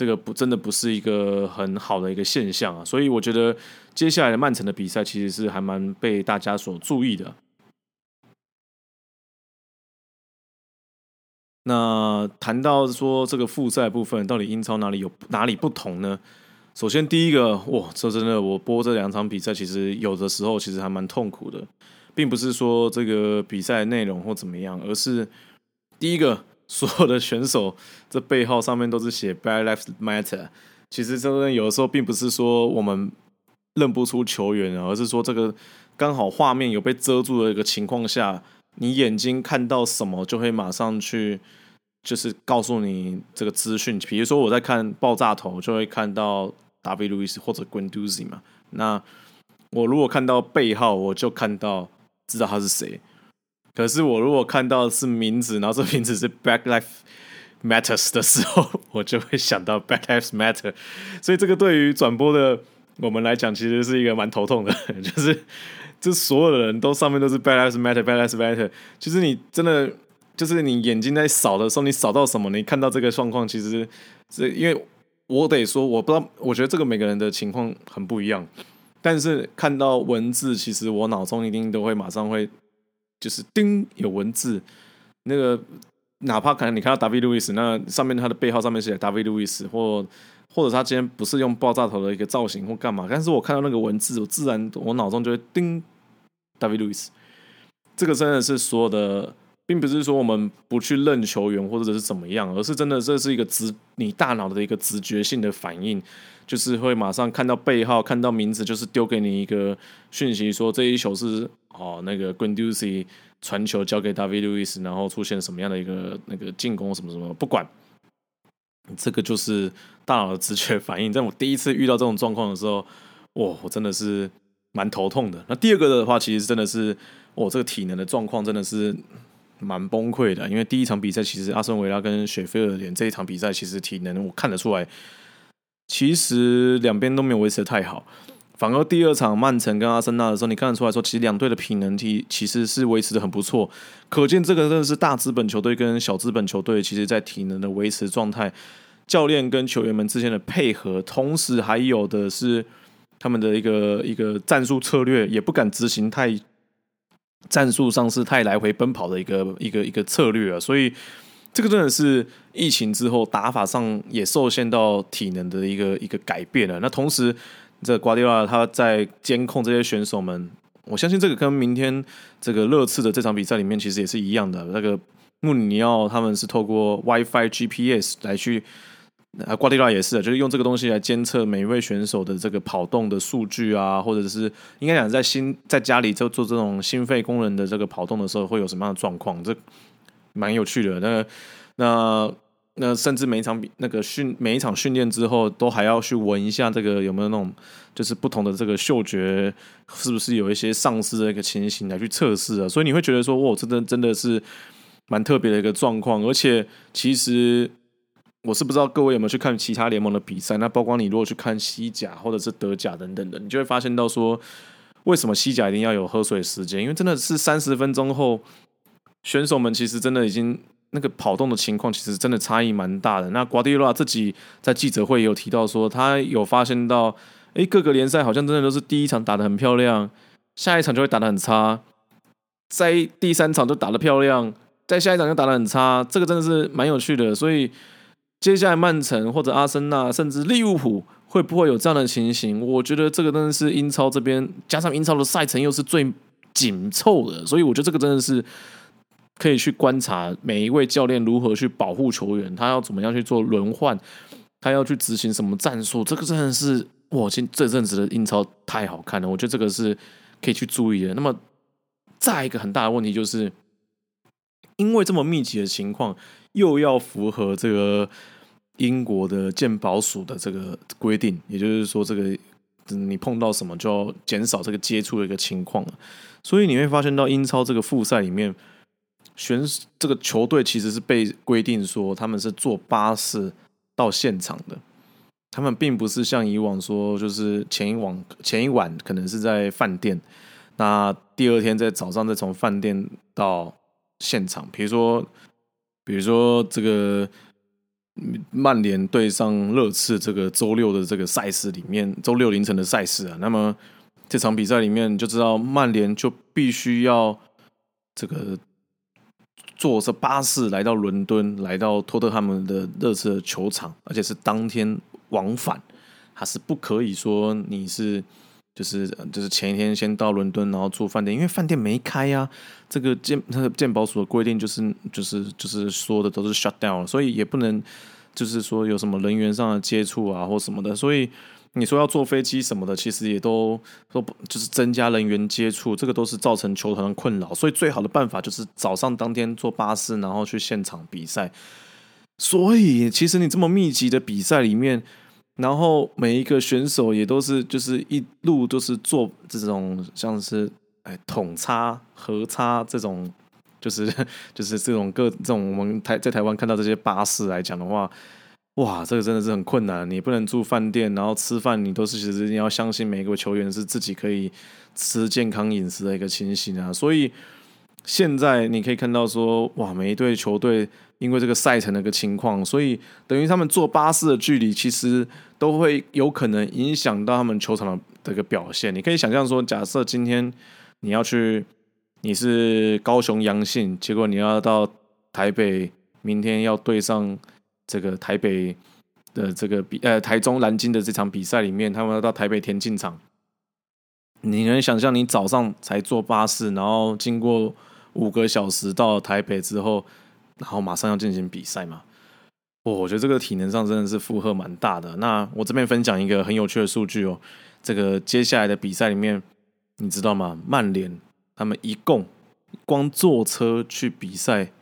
这个不真的不是一个很好的一个现象啊。所以我觉得接下来的曼城的比赛其实是还蛮被大家所注意的。那谈到说这个复赛部分，到底英超哪里有哪里不同呢？首先，第一个，哇，说真的，我播这两场比赛，其实有的时候其实还蛮痛苦的，并不是说这个比赛内容或怎么样，而是第一个，所有的选手这背号上面都是写 “Bad Lives Matter”。其实真的有的时候并不是说我们认不出球员，而是说这个刚好画面有被遮住的一个情况下，你眼睛看到什么就会马上去。就是告诉你这个资讯，比如说我在看爆炸头，就会看到达比路易斯或者 Guendouzi 嘛。那我如果看到背号，我就看到知道他是谁。可是我如果看到是名字，然后这名字是 backlife Matters 的时候，我就会想到 Black Lives Matter。所以这个对于转播的我们来讲，其实是一个蛮头痛的，就是这所有的人都上面都是 bad lives matter，bad lives matter。其实你真的就是你眼睛在扫的时候，你扫到什么？你看到这个状况，其实是因为我得说，我不知道，我觉得这个每个人的情况很不一样。但是看到文字，其实我脑中一定都会马上会就是叮有文字，那个哪怕可能你看到 W. Lewis，，那上面他的背号上面写 W. Lewis，或。或者他今天不是用爆炸头的一个造型或干嘛，但是我看到那个文字，我自然我脑中就会叮 W. Lewis，这个真的是所有的，并不是说我们不去认球员或者是怎么样，而是真的这是一个直你大脑的一个直觉性的反应，就是会马上看到背号，看到名字，就是丢给你一个讯息，说这一球是哦那个 Grandusi 传球交给 David Lewis，然后出现什么样的一个那个进攻什么什么，不管。这个就是大脑的直觉反应。在我第一次遇到这种状况的时候，哇，我真的是蛮头痛的。那第二个的话，其实真的是我这个体能的状况真的是蛮崩溃的。因为第一场比赛，其实阿森维拉跟雪菲尔联这一场比赛，其实体能我看得出来，其实两边都没有维持的太好。反而第二场曼城跟阿森纳的时候，你看得出来说，其实两队的体能体其实是维持的很不错。可见这个真的是大资本球队跟小资本球队，其实在体能的维持状态。教练跟球员们之间的配合，同时还有的是他们的一个一个战术策略，也不敢执行太战术上是太来回奔跑的一个一个一个策略啊。所以这个真的是疫情之后打法上也受限到体能的一个一个改变了。那同时，这瓜迪奥拉他在监控这些选手们，我相信这个跟明天这个热刺的这场比赛里面其实也是一样的。那个穆里尼奥他们是透过 WiFi GPS 来去。啊，瓜迪拉也是，就是用这个东西来监测每一位选手的这个跑动的数据啊，或者是应该讲在心在家里就做这种心肺功能的这个跑动的时候会有什么样的状况，这蛮有趣的。那那那甚至每一场比那个训每一场训练之后，都还要去闻一下这个有没有那种就是不同的这个嗅觉，是不是有一些丧失的一个情形来去测试啊？所以你会觉得说，哇，真的真的是蛮特别的一个状况，而且其实。我是不知道各位有没有去看其他联盟的比赛，那包括你如果去看西甲或者是德甲等等的，你就会发现到说，为什么西甲一定要有喝水时间？因为真的是三十分钟后，选手们其实真的已经那个跑动的情况，其实真的差异蛮大的。那瓜迪奥拉自己在记者会有提到说，他有发现到，哎，各个联赛好像真的都是第一场打的很漂亮，下一场就会打的很差，在第三场就打的漂亮，在下一场就打的很差，这个真的是蛮有趣的，所以。接下来曼城或者阿森纳，甚至利物浦会不会有这样的情形？我觉得这个真的是英超这边加上英超的赛程又是最紧凑的，所以我觉得这个真的是可以去观察每一位教练如何去保护球员，他要怎么样去做轮换，他要去执行什么战术。这个真的是哇，今这阵子的英超太好看了，我觉得这个是可以去注意的。那么再一个很大的问题就是，因为这么密集的情况。又要符合这个英国的鉴宝署的这个规定，也就是说，这个你碰到什么就要减少这个接触的一个情况所以你会发现到英超这个复赛里面，选这个球队其实是被规定说他们是坐巴士到现场的，他们并不是像以往说就是前一晚前一晚可能是在饭店，那第二天在早上再从饭店到现场，比如说。比如说这个曼联对上热刺这个周六的这个赛事里面，周六凌晨的赛事啊，那么这场比赛里面就知道曼联就必须要这个坐着巴士来到伦敦，来到托特汉姆的热刺的球场，而且是当天往返，还是不可以说你是。就是就是前一天先到伦敦，然后住饭店，因为饭店没开呀。这个鉴那个鉴宝署的规定就是就是就是说的都是 shut down，所以也不能就是说有什么人员上的接触啊或什么的。所以你说要坐飞机什么的，其实也都说不就是增加人员接触，这个都是造成球团的困扰。所以最好的办法就是早上当天坐巴士，然后去现场比赛。所以其实你这么密集的比赛里面。然后每一个选手也都是，就是一路都是做这种像是哎统插、合插这种，就是就是这种各这种我们台在台湾看到这些巴士来讲的话，哇，这个真的是很困难。你不能住饭店，然后吃饭你都是其实你要相信每一个球员是自己可以吃健康饮食的一个情形啊。所以现在你可以看到说，哇，每一队球队因为这个赛程的一个情况，所以等于他们坐巴士的距离其实都会有可能影响到他们球场的这个表现。你可以想象说，假设今天你要去，你是高雄阳性，结果你要到台北，明天要对上。这个台北的这个比呃台中蓝鲸的这场比赛里面，他们要到台北田径场。你能想象你早上才坐巴士，然后经过五个小时到台北之后，然后马上要进行比赛吗？哦，我觉得这个体能上真的是负荷蛮大的。那我这边分享一个很有趣的数据哦，这个接下来的比赛里面，你知道吗？曼联他们一共光坐车去比赛。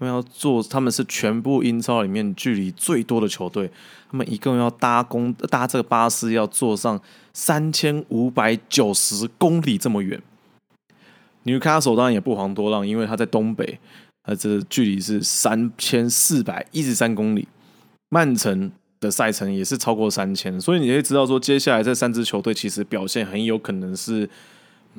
他们要坐，他们是全部英超里面距离最多的球队。他们一共要搭公搭这个巴士，要坐上三千五百九十公里这么远。纽卡索当然也不遑多让，因为他在东北，它这距离是三千四百一十三公里。曼城的赛程也是超过三千，所以你可以知道说，接下来这三支球队其实表现很有可能是。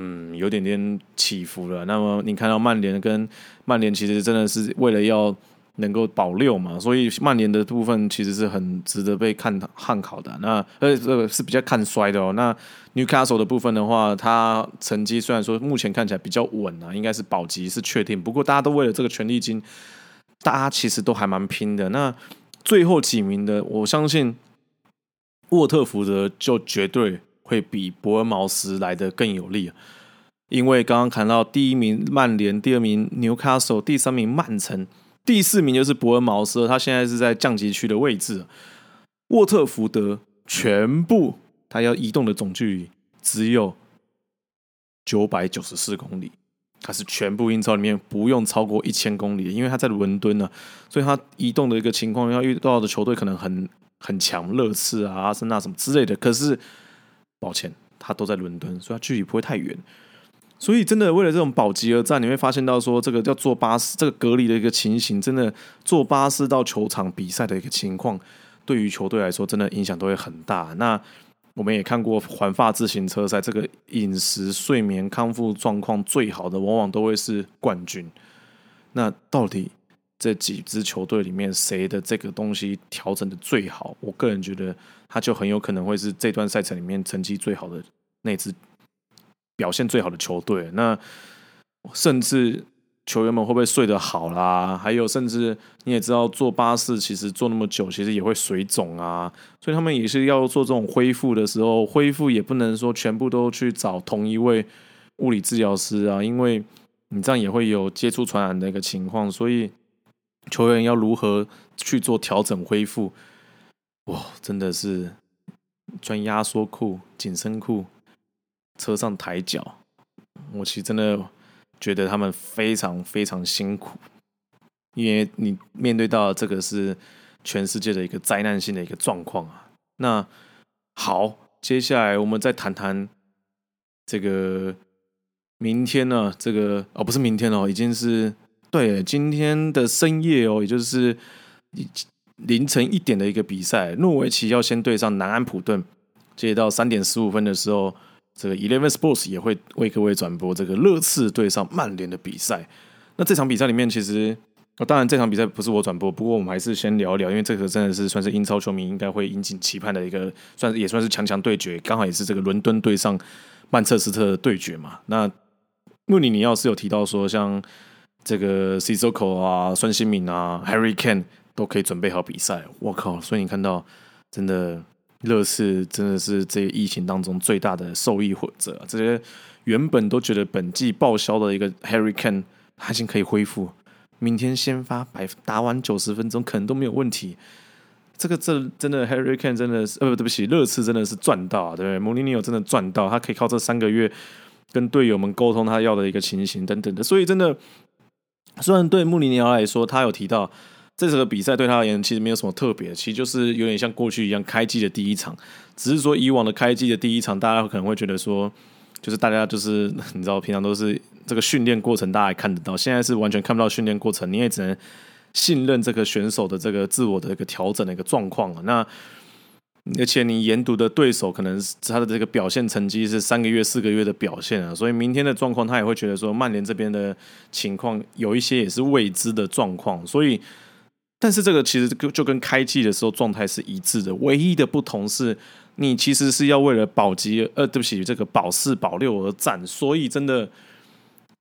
嗯，有点点起伏了。那么你看到曼联跟曼联，其实真的是为了要能够保六嘛，所以曼联的部分其实是很值得被看 看好的。那呃，这个是比较看衰的哦。那 Newcastle 的部分的话，它成绩虽然说目前看起来比较稳啊，应该是保级是确定。不过大家都为了这个权利金，大家其实都还蛮拼的。那最后几名的，我相信沃特福德就绝对。会比伯恩茅斯来的更有利，因为刚刚看到第一名曼联，第二名纽卡索，第三名曼城，第四名就是伯恩茅斯，他现在是在降级区的位置。沃特福德全部他要移动的总距离只有九百九十四公里，他是全部英超里面不用超过一千公里，因为他在伦敦呢，所以他移动的一个情况要遇到的球队可能很很强，热刺啊、阿森纳什么之类的，可是。抱歉，他都在伦敦，所以他距离不会太远。所以真的为了这种保级而战，你会发现到说，这个要坐巴士，这个隔离的一个情形，真的坐巴士到球场比赛的一个情况，对于球队来说，真的影响都会很大。那我们也看过环法自行车赛，这个饮食、睡眠、康复状况最好的，往往都会是冠军。那到底？这几支球队里面，谁的这个东西调整的最好？我个人觉得，他就很有可能会是这段赛程里面成绩最好的那支表现最好的球队。那甚至球员们会不会睡得好啦？还有，甚至你也知道，坐巴士其实坐那么久，其实也会水肿啊。所以他们也是要做这种恢复的时候，恢复也不能说全部都去找同一位物理治疗师啊，因为你这样也会有接触传染的一个情况，所以。球员要如何去做调整恢复？哇，真的是穿压缩裤、紧身裤，车上抬脚。我其实真的觉得他们非常非常辛苦，因为你面对到这个是全世界的一个灾难性的一个状况啊。那好，接下来我们再谈谈这个明天呢？这个哦，不是明天哦，已经是。对，今天的深夜哦，也就是凌晨一点的一个比赛，诺维奇要先对上南安普顿。接到三点十五分的时候，这个 Eleven Sports 也会为各位转播这个热刺对上曼联的比赛。那这场比赛里面，其实当然这场比赛不是我转播，不过我们还是先聊一聊，因为这个真的是算是英超球迷应该会引颈期盼的一个，算是也算是强强对决，刚好也是这个伦敦对上曼彻斯特的对决嘛。那穆里尼奥是有提到说，像这个 c i s o k o 啊，孙兴敏啊，Harry Kane 都可以准备好比赛。我靠！所以你看到，真的热刺真的是这疫情当中最大的受益者。这些原本都觉得本季报销的一个 Harry Kane，他已经可以恢复，明天先发百打完九十分钟可能都没有问题。这个这真的 Harry Kane 真的是呃，对不起，热刺真的是赚到，对不对？莫尼尼奥真的赚到，他可以靠这三个月跟队友们沟通他要的一个情形等等的，所以真的。虽然对穆里尼奥来说，他有提到这次的比赛对他而言其实没有什么特别，其实就是有点像过去一样开季的第一场，只是说以往的开季的第一场，大家可能会觉得说，就是大家就是 你知道平常都是这个训练过程，大家看得到，现在是完全看不到训练过程，你也只能信任这个选手的这个自我的一个调整的一个状况啊。那而且你研读的对手可能他的这个表现成绩是三个月、四个月的表现啊，所以明天的状况他也会觉得说曼联这边的情况有一些也是未知的状况，所以。但是这个其实就就跟开季的时候状态是一致的，唯一的不同是你其实是要为了保级，呃，对不起，这个保四保六而战，所以真的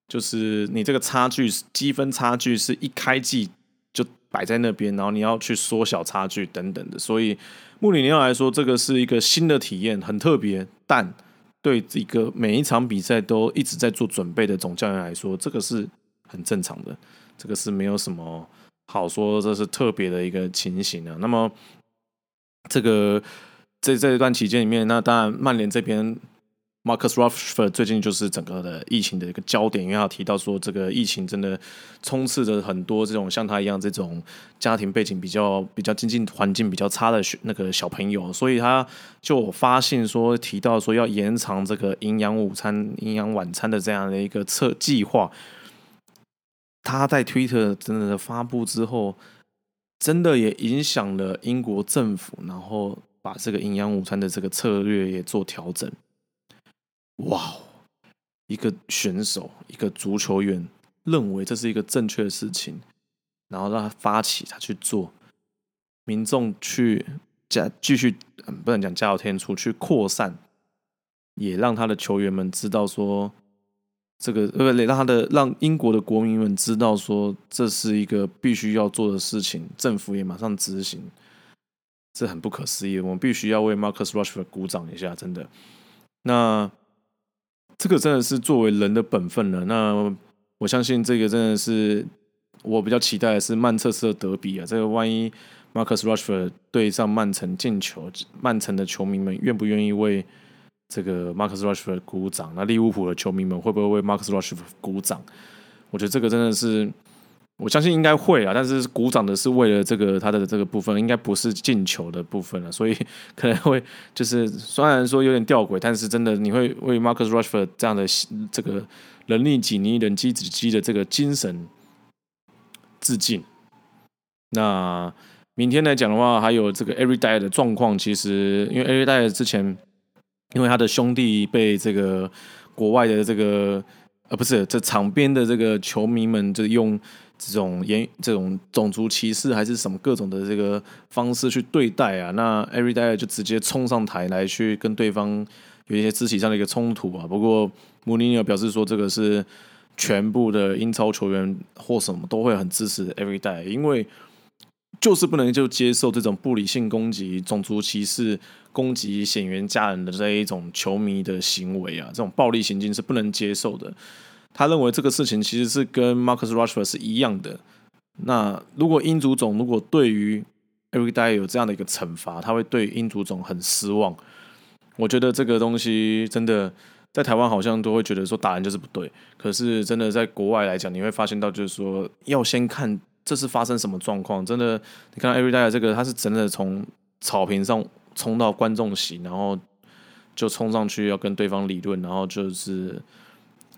就是你这个差距积分差距是一开季就摆在那边，然后你要去缩小差距等等的，所以穆里尼奥来说，这个是一个新的体验，很特别，但对一个每一场比赛都一直在做准备的总教练来说，这个是很正常的，这个是没有什么。好说，这是特别的一个情形啊。那么，这个在这一段期间里面，那当然曼联这边，Marcus Rashford 最近就是整个的疫情的一个焦点，因为他提到说，这个疫情真的充斥着很多这种像他一样这种家庭背景比较比较经济环境比较差的那个小朋友，所以他就发信说，提到说要延长这个营养午餐、营养晚餐的这样的一个测计划。他在推特真的发布之后，真的也影响了英国政府，然后把这个营养午餐的这个策略也做调整。哇，一个选手，一个足球员认为这是一个正确的事情，然后让他发起，他去做，民众去加继续，嗯，不能讲加油添醋，去扩散，也让他的球员们知道说。这个呃，让他的让英国的国民们知道说，这是一个必须要做的事情，政府也马上执行，这很不可思议。我们必须要为 Marcus Rashford 鼓掌一下，真的。那这个真的是作为人的本分了。那我相信这个真的是我比较期待的是曼彻斯特德比啊。这个万一 Marcus Rashford 对上曼城进球，曼城的球迷们愿不愿意为？这个 Marcus Rashford 鼓掌，那利物浦的球迷们会不会为 Marcus Rashford 鼓掌？我觉得这个真的是，我相信应该会啊。但是鼓掌的是为了这个他的这个部分，应该不是进球的部分了，所以可能会就是虽然说有点吊诡，但是真的你会为 Marcus Rashford 这样的这个人力几尼人机子机的这个精神致敬。那明天来讲的话，还有这个 Everyday 的状况，其实因为 Everyday 之前。因为他的兄弟被这个国外的这个呃不是这场边的这个球迷们就用这种言这种种族歧视还是什么各种的这个方式去对待啊，那 Everyday 就直接冲上台来去跟对方有一些肢体上的一个冲突啊。不过穆尼尼表示说，这个是全部的英超球员或什么都会很支持 Everyday，因为。就是不能就接受这种不理性攻击、种族歧视、攻击显员家人的这一种球迷的行为啊，这种暴力行径是不能接受的。他认为这个事情其实是跟 Marcus Rashford 是一样的。那如果英足总如果对于 Everyday 有这样的一个惩罚，他会对英足总很失望。我觉得这个东西真的在台湾好像都会觉得说打人就是不对，可是真的在国外来讲，你会发现到就是说要先看。这是发生什么状况？真的，你看 Everyday 这个，他是真的从草坪上冲到观众席，然后就冲上去要跟对方理论，然后就是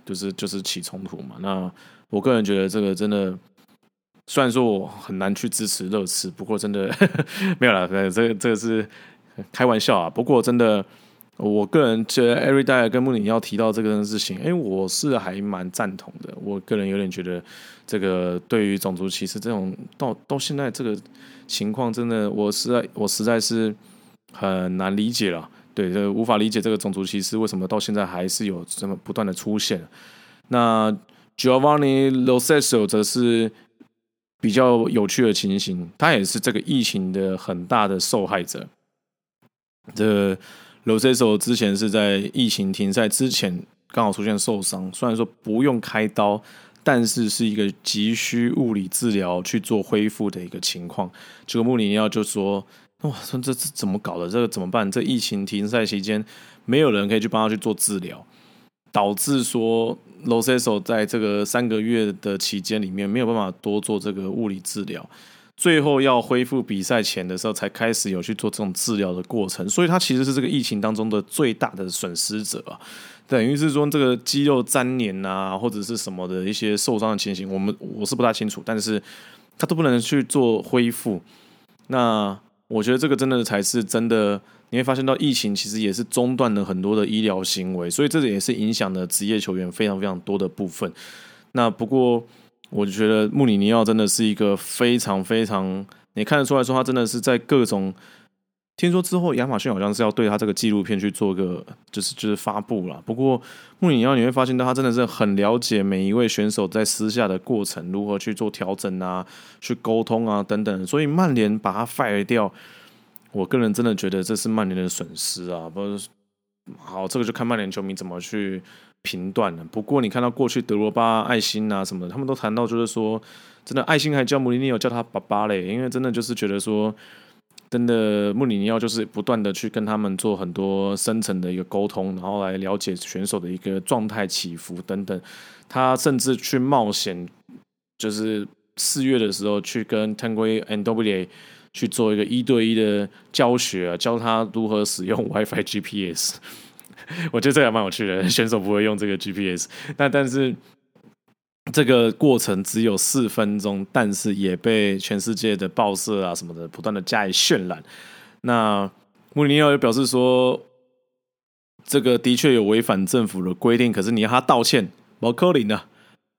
就是就是起冲突嘛。那我个人觉得这个真的，虽然说我很难去支持热刺，不过真的 没有了，这个这个是开玩笑啊。不过真的。我个人觉得，Everyday 跟穆里要提到这个事情，哎，我是还蛮赞同的。我个人有点觉得，这个对于种族歧视这种到到现在这个情况，真的，我实在我实在是很难理解了。对，这无法理解这个种族歧视为什么到现在还是有这么不断的出现。那 Giovanni l o s e s o 则是比较有趣的情形，他也是这个疫情的很大的受害者。这。罗塞索之前是在疫情停赛之前刚好出现受伤，虽然说不用开刀，但是是一个急需物理治疗去做恢复的一个情况。这个穆里尼奥就说：“哇，说这这怎么搞的？这个怎么办？这疫情停赛期间没有人可以去帮他去做治疗，导致说罗塞索在这个三个月的期间里面没有办法多做这个物理治疗。”最后要恢复比赛前的时候，才开始有去做这种治疗的过程，所以他其实是这个疫情当中的最大的损失者啊。等于是说，这个肌肉粘连啊，或者是什么的一些受伤的情形，我们我是不大清楚，但是他都不能去做恢复。那我觉得这个真的才是真的，你会发现到疫情其实也是中断了很多的医疗行为，所以这个也是影响了职业球员非常非常多的部分。那不过我就觉得穆里尼奥真的是一个非常非常，你看得出来说他真的是在各种。听说之后，亚马逊好像是要对他这个纪录片去做个，就是就是发布了。不过穆里尼奥你会发现到他真的是很了解每一位选手在私下的过程，如何去做调整啊，去沟通啊等等。所以曼联把他 fire 掉，我个人真的觉得这是曼联的损失啊。不是好，这个就看曼联球迷怎么去频段了。不过你看到过去德罗巴、爱心啊什么的，他们都谈到就是说，真的爱心还叫穆里尼奥叫他爸爸嘞，因为真的就是觉得说。真的，穆里尼奥就是不断的去跟他们做很多深层的一个沟通，然后来了解选手的一个状态起伏等等。他甚至去冒险，就是四月的时候去跟 Tanguy and W 去做一个一对一的教学，教他如何使用 WiFi GPS。我觉得这还蛮有趣的，选手不会用这个 GPS，那但是。这个过程只有四分钟，但是也被全世界的报社啊什么的不断的加以渲染。那穆里尼奥也表示说，这个的确有违反政府的规定，可是你要他道歉，毛科林呢？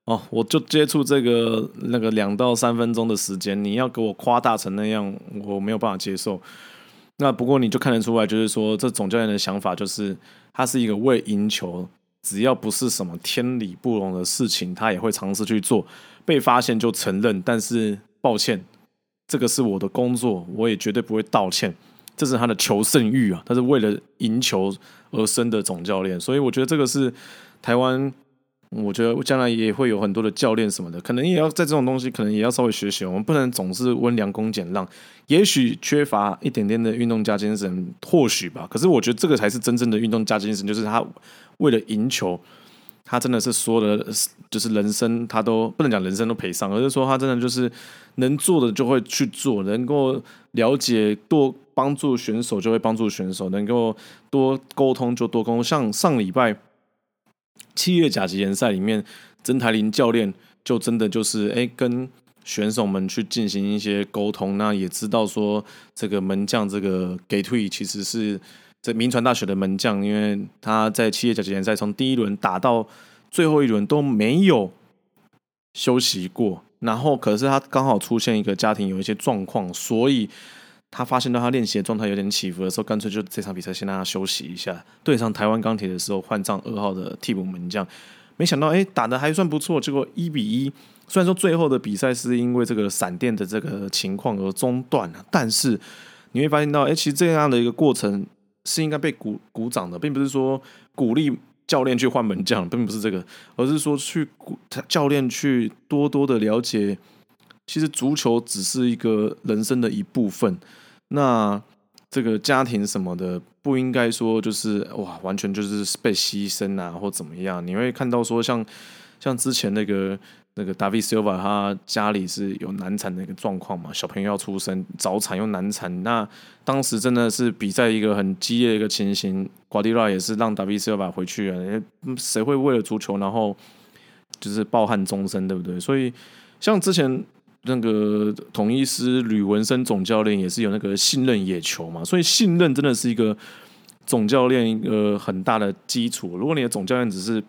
哦，我就接触这个那个两到三分钟的时间，你要给我夸大成那样，我没有办法接受。那不过你就看得出来，就是说这总教练的想法就是他是一个为赢球。只要不是什么天理不容的事情，他也会尝试去做。被发现就承认，但是抱歉，这个是我的工作，我也绝对不会道歉。这是他的求胜欲啊，他是为了赢球而生的总教练，所以我觉得这个是台湾。我觉得将来也会有很多的教练什么的，可能也要在这种东西，可能也要稍微学习。我们不能总是温良恭俭让，也许缺乏一点点的运动家精神，或许吧。可是我觉得这个才是真正的运动家精神，就是他为了赢球，他真的是说的，就是人生他都不能讲人生都赔上，而是说他真的就是能做的就会去做，能够了解多帮助选手就会帮助选手，能够多沟通就多沟通。像上礼拜。七月甲级联赛里面，曾台林教练就真的就是哎，跟选手们去进行一些沟通，那也知道说这个门将这个给退其实是这民传大学的门将，因为他在七月甲级联赛从第一轮打到最后一轮都没有休息过，然后可是他刚好出现一个家庭有一些状况，所以。他发现到他练习的状态有点起伏的时候，干脆就这场比赛先让他休息一下。对上台湾钢铁的时候，换上二号的替补门将，没想到哎打的还算不错，结果一比一。虽然说最后的比赛是因为这个闪电的这个情况而中断了，但是你会发现到哎，其实这样的一个过程是应该被鼓鼓掌的，并不是说鼓励教练去换门将，并不是这个，而是说去鼓教练去多多的了解，其实足球只是一个人生的一部分。那这个家庭什么的不应该说就是哇，完全就是被牺牲啊，或怎么样？你会看到说像像之前那个那个 David Silva，他家里是有难产的一个状况嘛，小朋友要出生早产又难产，那当时真的是比赛一个很激烈的一个情形，瓜迪拉也是让 David Silva 回去啊，谁会为了足球然后就是抱憾终身，对不对？所以像之前。那个统一师吕文生总教练也是有那个信任野球嘛，所以信任真的是一个总教练一个很大的基础。如果你的总教练只是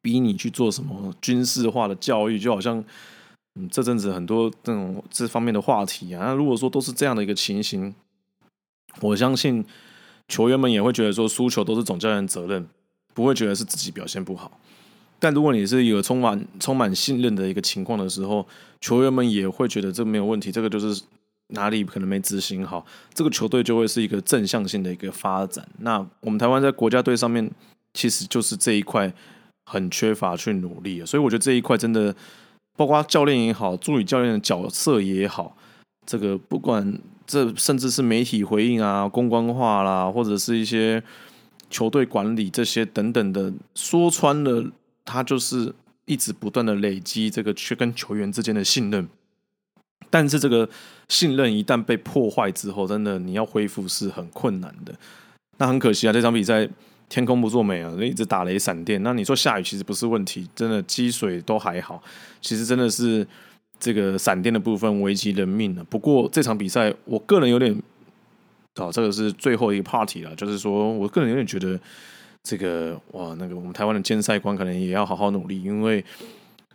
逼你去做什么军事化的教育，就好像嗯这阵子很多这种这方面的话题啊，那如果说都是这样的一个情形，我相信球员们也会觉得说输球都是总教练责任，不会觉得是自己表现不好。但如果你是一个充满充满信任的一个情况的时候，球员们也会觉得这没有问题，这个就是哪里可能没执行好，这个球队就会是一个正向性的一个发展。那我们台湾在国家队上面，其实就是这一块很缺乏去努力，所以我觉得这一块真的，包括教练也好，助理教练的角色也好，这个不管这甚至是媒体回应啊、公关化啦，或者是一些球队管理这些等等的，说穿了。他就是一直不断的累积这个去跟球员之间的信任，但是这个信任一旦被破坏之后，真的你要恢复是很困难的。那很可惜啊，这场比赛天空不作美啊，一直打雷闪电。那你说下雨其实不是问题，真的积水都还好。其实真的是这个闪电的部分危及人命了。不过这场比赛，我个人有点，哦，这个是最后一个 party 了，就是说我个人有点觉得，这个哇，那个我们台湾的监赛官可能也要好好努力，因为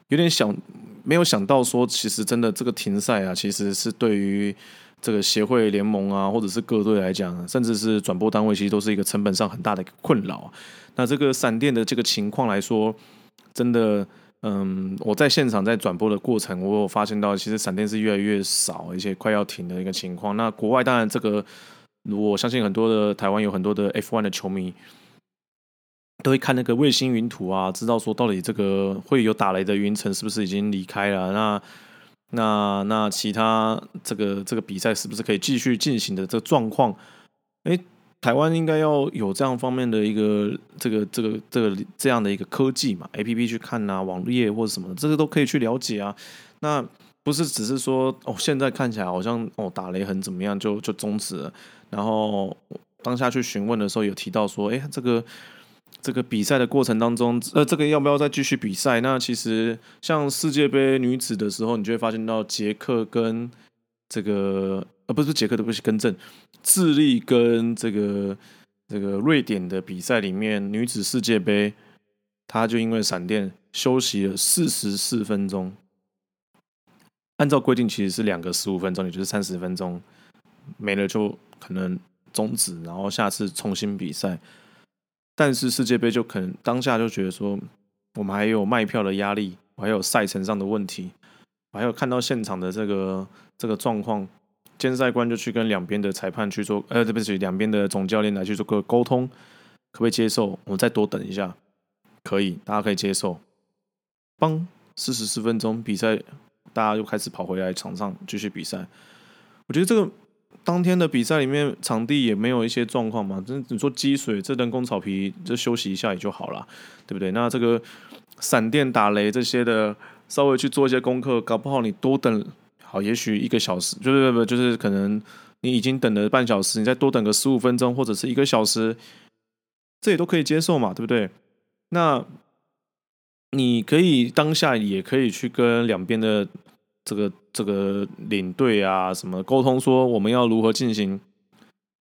有点想没有想到说，其实真的这个停赛啊，其实是对于这个协会联盟啊，或者是各队来讲，甚至是转播单位，其实都是一个成本上很大的困扰。那这个闪电的这个情况来说，真的。嗯，我在现场在转播的过程，我有发现到，其实闪电是越来越少，一些快要停的一个情况。那国外当然这个，我相信很多的台湾有很多的 F1 的球迷，都会看那个卫星云图啊，知道说到底这个会有打雷的云层是不是已经离开了？那那那其他这个这个比赛是不是可以继续进行的这个状况？哎。台湾应该要有这样方面的一个这个这个这个这样的一个科技嘛？A P P 去看啊，网页或者什么，这个都可以去了解啊。那不是只是说哦，现在看起来好像哦打雷很怎么样就就终止了。然后当下去询问的时候有提到说，哎，这个这个比赛的过程当中，呃，这个要不要再继续比赛？那其实像世界杯女子的时候，你就会发现到捷克跟这个。呃，不是捷克的，不是更正，智利跟这个这个瑞典的比赛里面，女子世界杯，她就因为闪电休息了四十四分钟。按照规定，其实是两个十五分钟，也就是三十分钟，没了就可能终止，然后下次重新比赛。但是世界杯就可能当下就觉得说，我们还有卖票的压力，我还有赛程上的问题，我还有看到现场的这个这个状况。监赛官就去跟两边的裁判去做，呃，对不起，两边的总教练来去做个沟通，可不可以接受？我们再多等一下，可以，大家可以接受。帮四十四分钟比赛，大家又开始跑回来场上继续比赛。我觉得这个当天的比赛里面，场地也没有一些状况嘛，真你说积水，这人工草皮就休息一下也就好了，对不对？那这个闪电打雷这些的，稍微去做一些功课，搞不好你多等。好，也许一个小时，就是不就是可能你已经等了半小时，你再多等个十五分钟或者是一个小时，这也都可以接受嘛，对不对？那你可以当下也可以去跟两边的这个这个领队啊什么沟通，说我们要如何进行。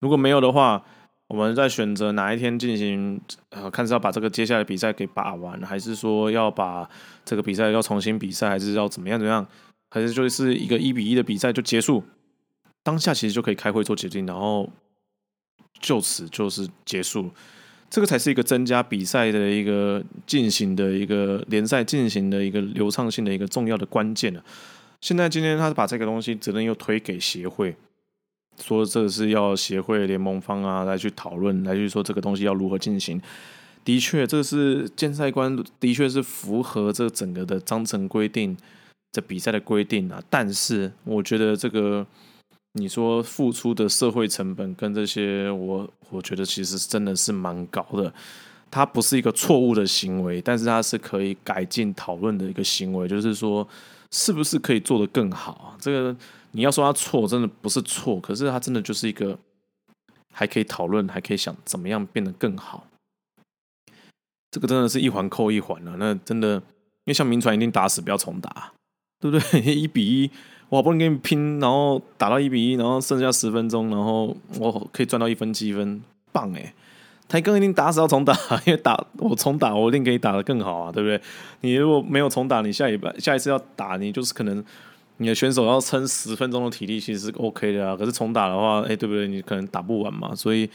如果没有的话，我们再选择哪一天进行，呃，看是要把这个接下来比赛给把完，还是说要把这个比赛要重新比赛，还是要怎么样怎么样？还是就是一个一比一的比赛就结束，当下其实就可以开会做决定，然后就此就是结束，这个才是一个增加比赛的一个进行的一个联赛进行的一个流畅性的一个重要的关键了。现在今天他是把这个东西责任又推给协会，说这是要协会联盟方啊来去讨论，来去说这个东西要如何进行。的确，这是监赛官的确是符合这整个的章程规定。这比赛的规定啊，但是我觉得这个你说付出的社会成本跟这些，我我觉得其实真的是蛮高的。它不是一个错误的行为，但是它是可以改进讨论的一个行为，就是说是不是可以做得更好？这个你要说它错，真的不是错，可是它真的就是一个还可以讨论，还可以想怎么样变得更好。这个真的是一环扣一环了，那真的，因为像民传一定打死不要重打。对不对？一比一，我好不容易跟你拼，然后打到一比一，然后剩下十分钟，然后我可以赚到一分积分，棒哎！他刚一定打死要重打，因为打我重打，我一定可以打得更好啊，对不对？你如果没有重打，你下一拜下一次要打，你就是可能你的选手要撑十分钟的体力，其实是 OK 的啊。可是重打的话，哎，对不对？你可能打不完嘛。所以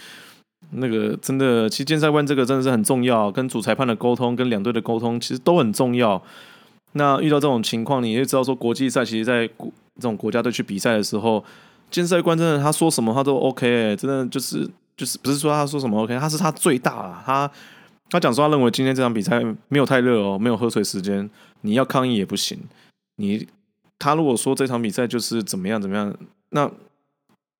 那个真的，其实建赛官这个真的是很重要，跟主裁判的沟通，跟两队的沟通，其实都很重要。那遇到这种情况，你也知道说国际赛其实，在国这种国家队去比赛的时候，监赛官真的他说什么他都 OK，真的就是就是不是说他说什么 OK，他是他最大了，他他讲说他认为今天这场比赛没有太热哦，没有喝水时间，你要抗议也不行。你他如果说这场比赛就是怎么样怎么样，那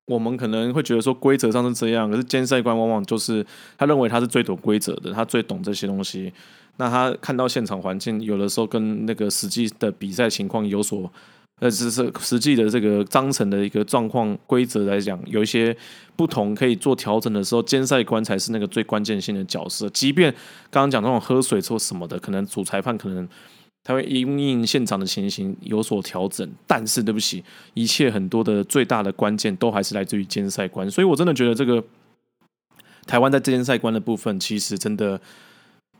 我们可能会觉得说规则上是这样，可是监赛官往往就是他认为他是最懂规则的，他最懂这些东西。那他看到现场环境，有的时候跟那个实际的比赛情况有所，呃，只是实际的这个章程的一个状况规则来讲，有一些不同可以做调整的时候，监赛官才是那个最关键性的角色。即便刚刚讲那种喝水或什么的，可能主裁判可能他会因应现场的情形有所调整。但是对不起，一切很多的最大的关键都还是来自于监赛官。所以我真的觉得这个台湾在监赛官的部分，其实真的。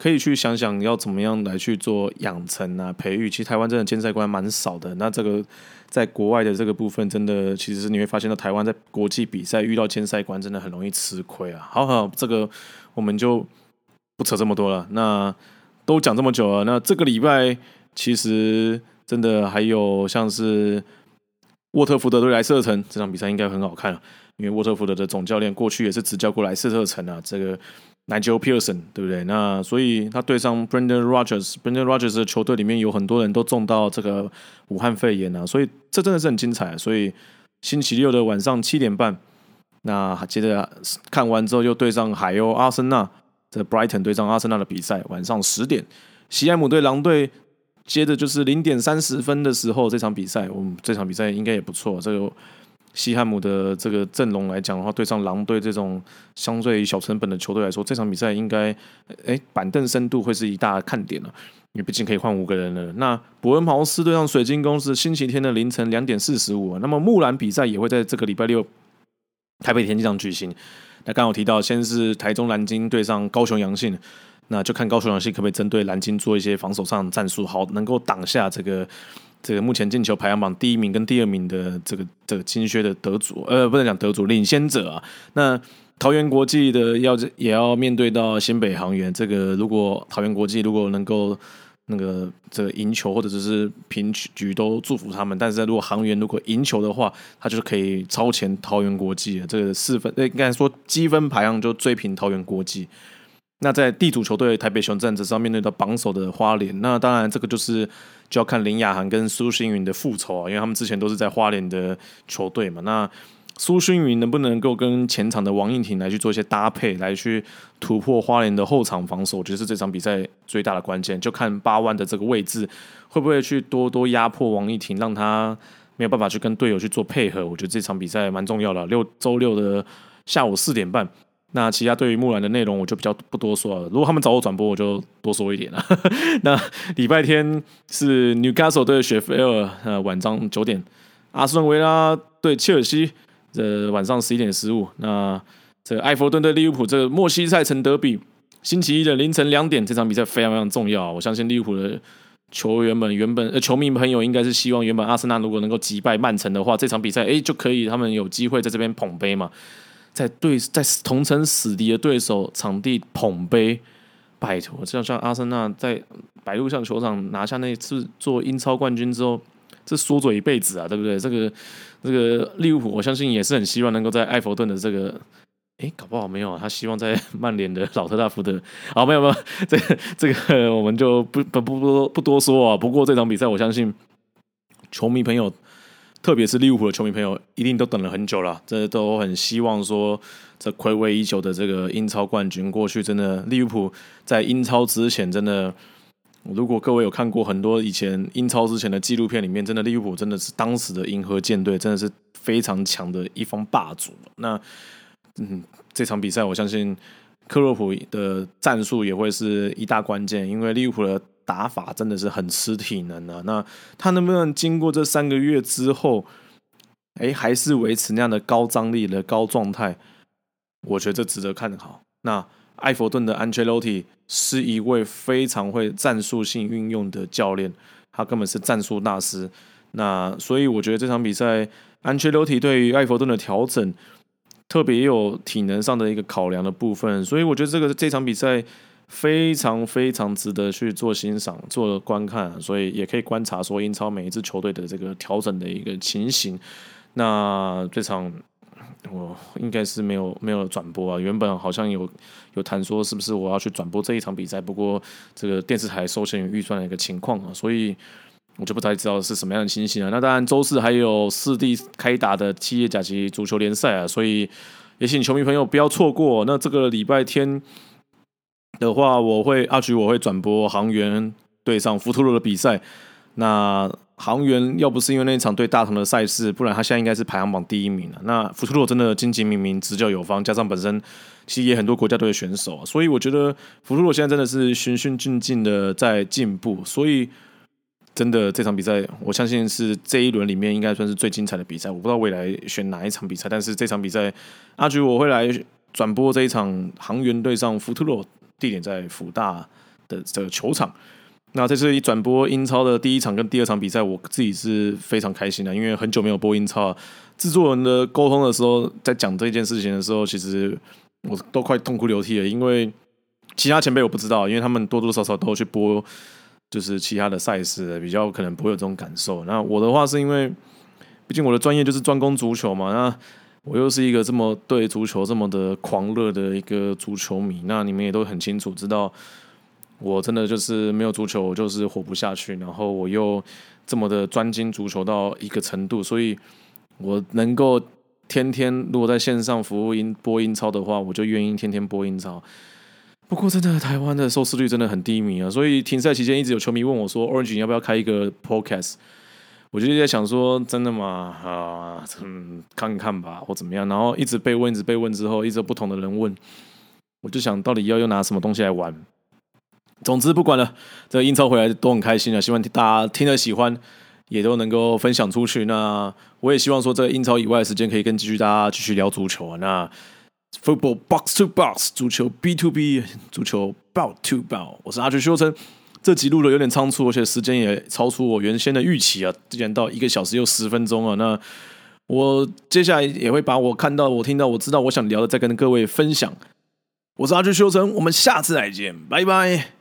可以去想想要怎么样来去做养成啊、培育。其实台湾真的竞赛官蛮少的。那这个在国外的这个部分，真的其实是你会发现到台湾在国际比赛遇到竞赛官，真的很容易吃亏啊。好好，这个我们就不扯这么多了。那都讲这么久了，那这个礼拜其实真的还有像是沃特福德对莱斯特城这场比赛应该很好看，因为沃特福德的总教练过去也是执教过莱斯特城啊。这个。Nigel Pearson 对不对？那所以他对上 Brendan Rogers，Brendan Rogers 的球队里面有很多人都中到这个武汉肺炎啊，所以这真的是很精彩。所以星期六的晚上七点半，那接着看完之后又对上海鸥阿森纳，这 Brighton 对上阿森纳的比赛，晚上十点，西埃姆对狼队，接着就是零点三十分的时候这场比赛，我们这场比赛应该也不错，这个。西汉姆的这个阵容来讲的话，对上狼队这种相对小成本的球队来说，这场比赛应该，哎，板凳深度会是一大看点了。因为毕竟可以换五个人了。那伯恩茅斯对上水晶宫是星期天的凌晨两点四十五。那么木兰比赛也会在这个礼拜六台北田径场举行。那刚好提到，先是台中蓝鲸对上高雄阳信，那就看高雄阳信可不可以针对蓝鲸做一些防守上的战术，好能够挡下这个。这个目前进球排行榜第一名跟第二名的这个这个金靴的得主，呃，不能讲得主，领先者啊。那桃园国际的要也要面对到新北航员，这个如果桃园国际如果能够那个这个赢球或者只是平局都祝福他们。但是如果航员如果赢球的话，他就是可以超前桃园国际的这个四分，应该说积分排行就追平桃园国际。那在地主球队台北雄战，则是要面对到榜首的花莲。那当然，这个就是就要看林雅涵跟苏星云的复仇啊，因为他们之前都是在花莲的球队嘛。那苏星云能不能够跟前场的王应婷来去做一些搭配，来去突破花莲的后场防守，我觉得是这场比赛最大的关键。就看八万的这个位置会不会去多多压迫王应婷，让他没有办法去跟队友去做配合。我觉得这场比赛蛮重要的。六周六的下午四点半。那其他对于木兰的内容我就比较不多说了。如果他们找我转播，我就多说一点了。那礼拜天是 Newcastle 对雪菲尔，呃，晚上九点；阿斯顿维拉对切尔西，这晚上十一点十五。那这个埃弗顿对利物浦，这个莫西塞城德比，星期一的凌晨两点，这场比赛非常非常重要。我相信利物浦的球员们、原本呃球迷朋友应该是希望，原本阿森纳如果能够击败曼城的话，这场比赛哎就可以他们有机会在这边捧杯嘛。在对在同城死敌的对手场地捧杯，拜托，这样像阿森纳在白鹿巷球场拿下那次做英超冠军之后，这说嘴一辈子啊，对不对？这个这个利物浦，我相信也是很希望能够在埃弗顿的这个，哎，搞不好没有，他希望在曼联的老特大福德，好，没有没有，这个这个我们就不不不多不多说啊。不过这场比赛，我相信球迷朋友。特别是利物浦的球迷朋友，一定都等了很久了，这都很希望说，这暌违已久的这个英超冠军，过去真的利物浦在英超之前，真的，如果各位有看过很多以前英超之前的纪录片里面，真的利物浦真的是当时的银河舰队，真的是非常强的一方霸主。那，嗯，这场比赛我相信克洛普的战术也会是一大关键，因为利物浦的。打法真的是很吃体能啊！那他能不能经过这三个月之后，哎，还是维持那样的高张力的高状态？我觉得这值得看好。那埃弗顿的安切洛蒂是一位非常会战术性运用的教练，他根本是战术大师。那所以我觉得这场比赛安切洛蒂对于埃弗顿的调整，特别有体能上的一个考量的部分。所以我觉得这个这场比赛。非常非常值得去做欣赏、做观看，所以也可以观察说英超每一支球队的这个调整的一个情形。那这场我应该是没有没有转播啊，原本好像有有谈说是不是我要去转播这一场比赛，不过这个电视台受限于预算的一个情况啊，所以我就不太知道是什么样的情形了。那当然周四还有四地开打的七叶甲级足球联赛啊，所以也请球迷朋友不要错过。那这个礼拜天。的话，我会阿菊，我会转播航员对上福特罗的比赛。那航员要不是因为那一场对大同的赛事，不然他现在应该是排行榜第一名了。那福特罗真的荆棘明明，执教有方，加上本身其实也很多国家队的选手，所以我觉得福特罗现在真的是循序渐进的在进步。所以真的这场比赛，我相信是这一轮里面应该算是最精彩的比赛。我不知道未来选哪一场比赛，但是这场比赛，阿菊我会来转播这一场航员对上福特洛，地点在福大的这个球场。那这次一转播英超的第一场跟第二场比赛，我自己是非常开心的，因为很久没有播英超。制作人的沟通的时候，在讲这件事情的时候，其实我都快痛哭流涕了，因为其他前辈我不知道，因为他们多多少少都去播，就是其他的赛事，比较可能不会有这种感受。那我的话是因为，毕竟我的专业就是专攻足球嘛，那我又是一个这么对足球这么的狂热的一个足球迷，那你们也都很清楚知道。我真的就是没有足球，我就是活不下去。然后我又这么的专精足球到一个程度，所以我能够天天如果在线上服务英播英超的话，我就愿意天天播英超。不过真的台湾的收视率真的很低迷啊，所以停赛期间一直有球迷问我说：“Orange 你要不要开一个 Podcast？” 我就在想说：“真的吗？啊，嗯，看看吧，或怎么样。”然后一直被问，一直被问之后，一直不同的人问，我就想到底要又拿什么东西来玩。总之不管了，这个英超回来都很开心啊！希望大家听了喜欢，也都能够分享出去。那我也希望说，这个英超以外的时间可以跟继续大家继续聊足球啊。那 Football Box to Box 足球 B to B 足球 Bout to Bout，我是阿菊修成。这集录的有点仓促，而且时间也超出我原先的预期啊，既然到一个小时又十分钟啊。那我接下来也会把我看到、我听到、我知道、我想聊的，再跟各位分享。我是阿俊修成，我们下次再见，拜拜。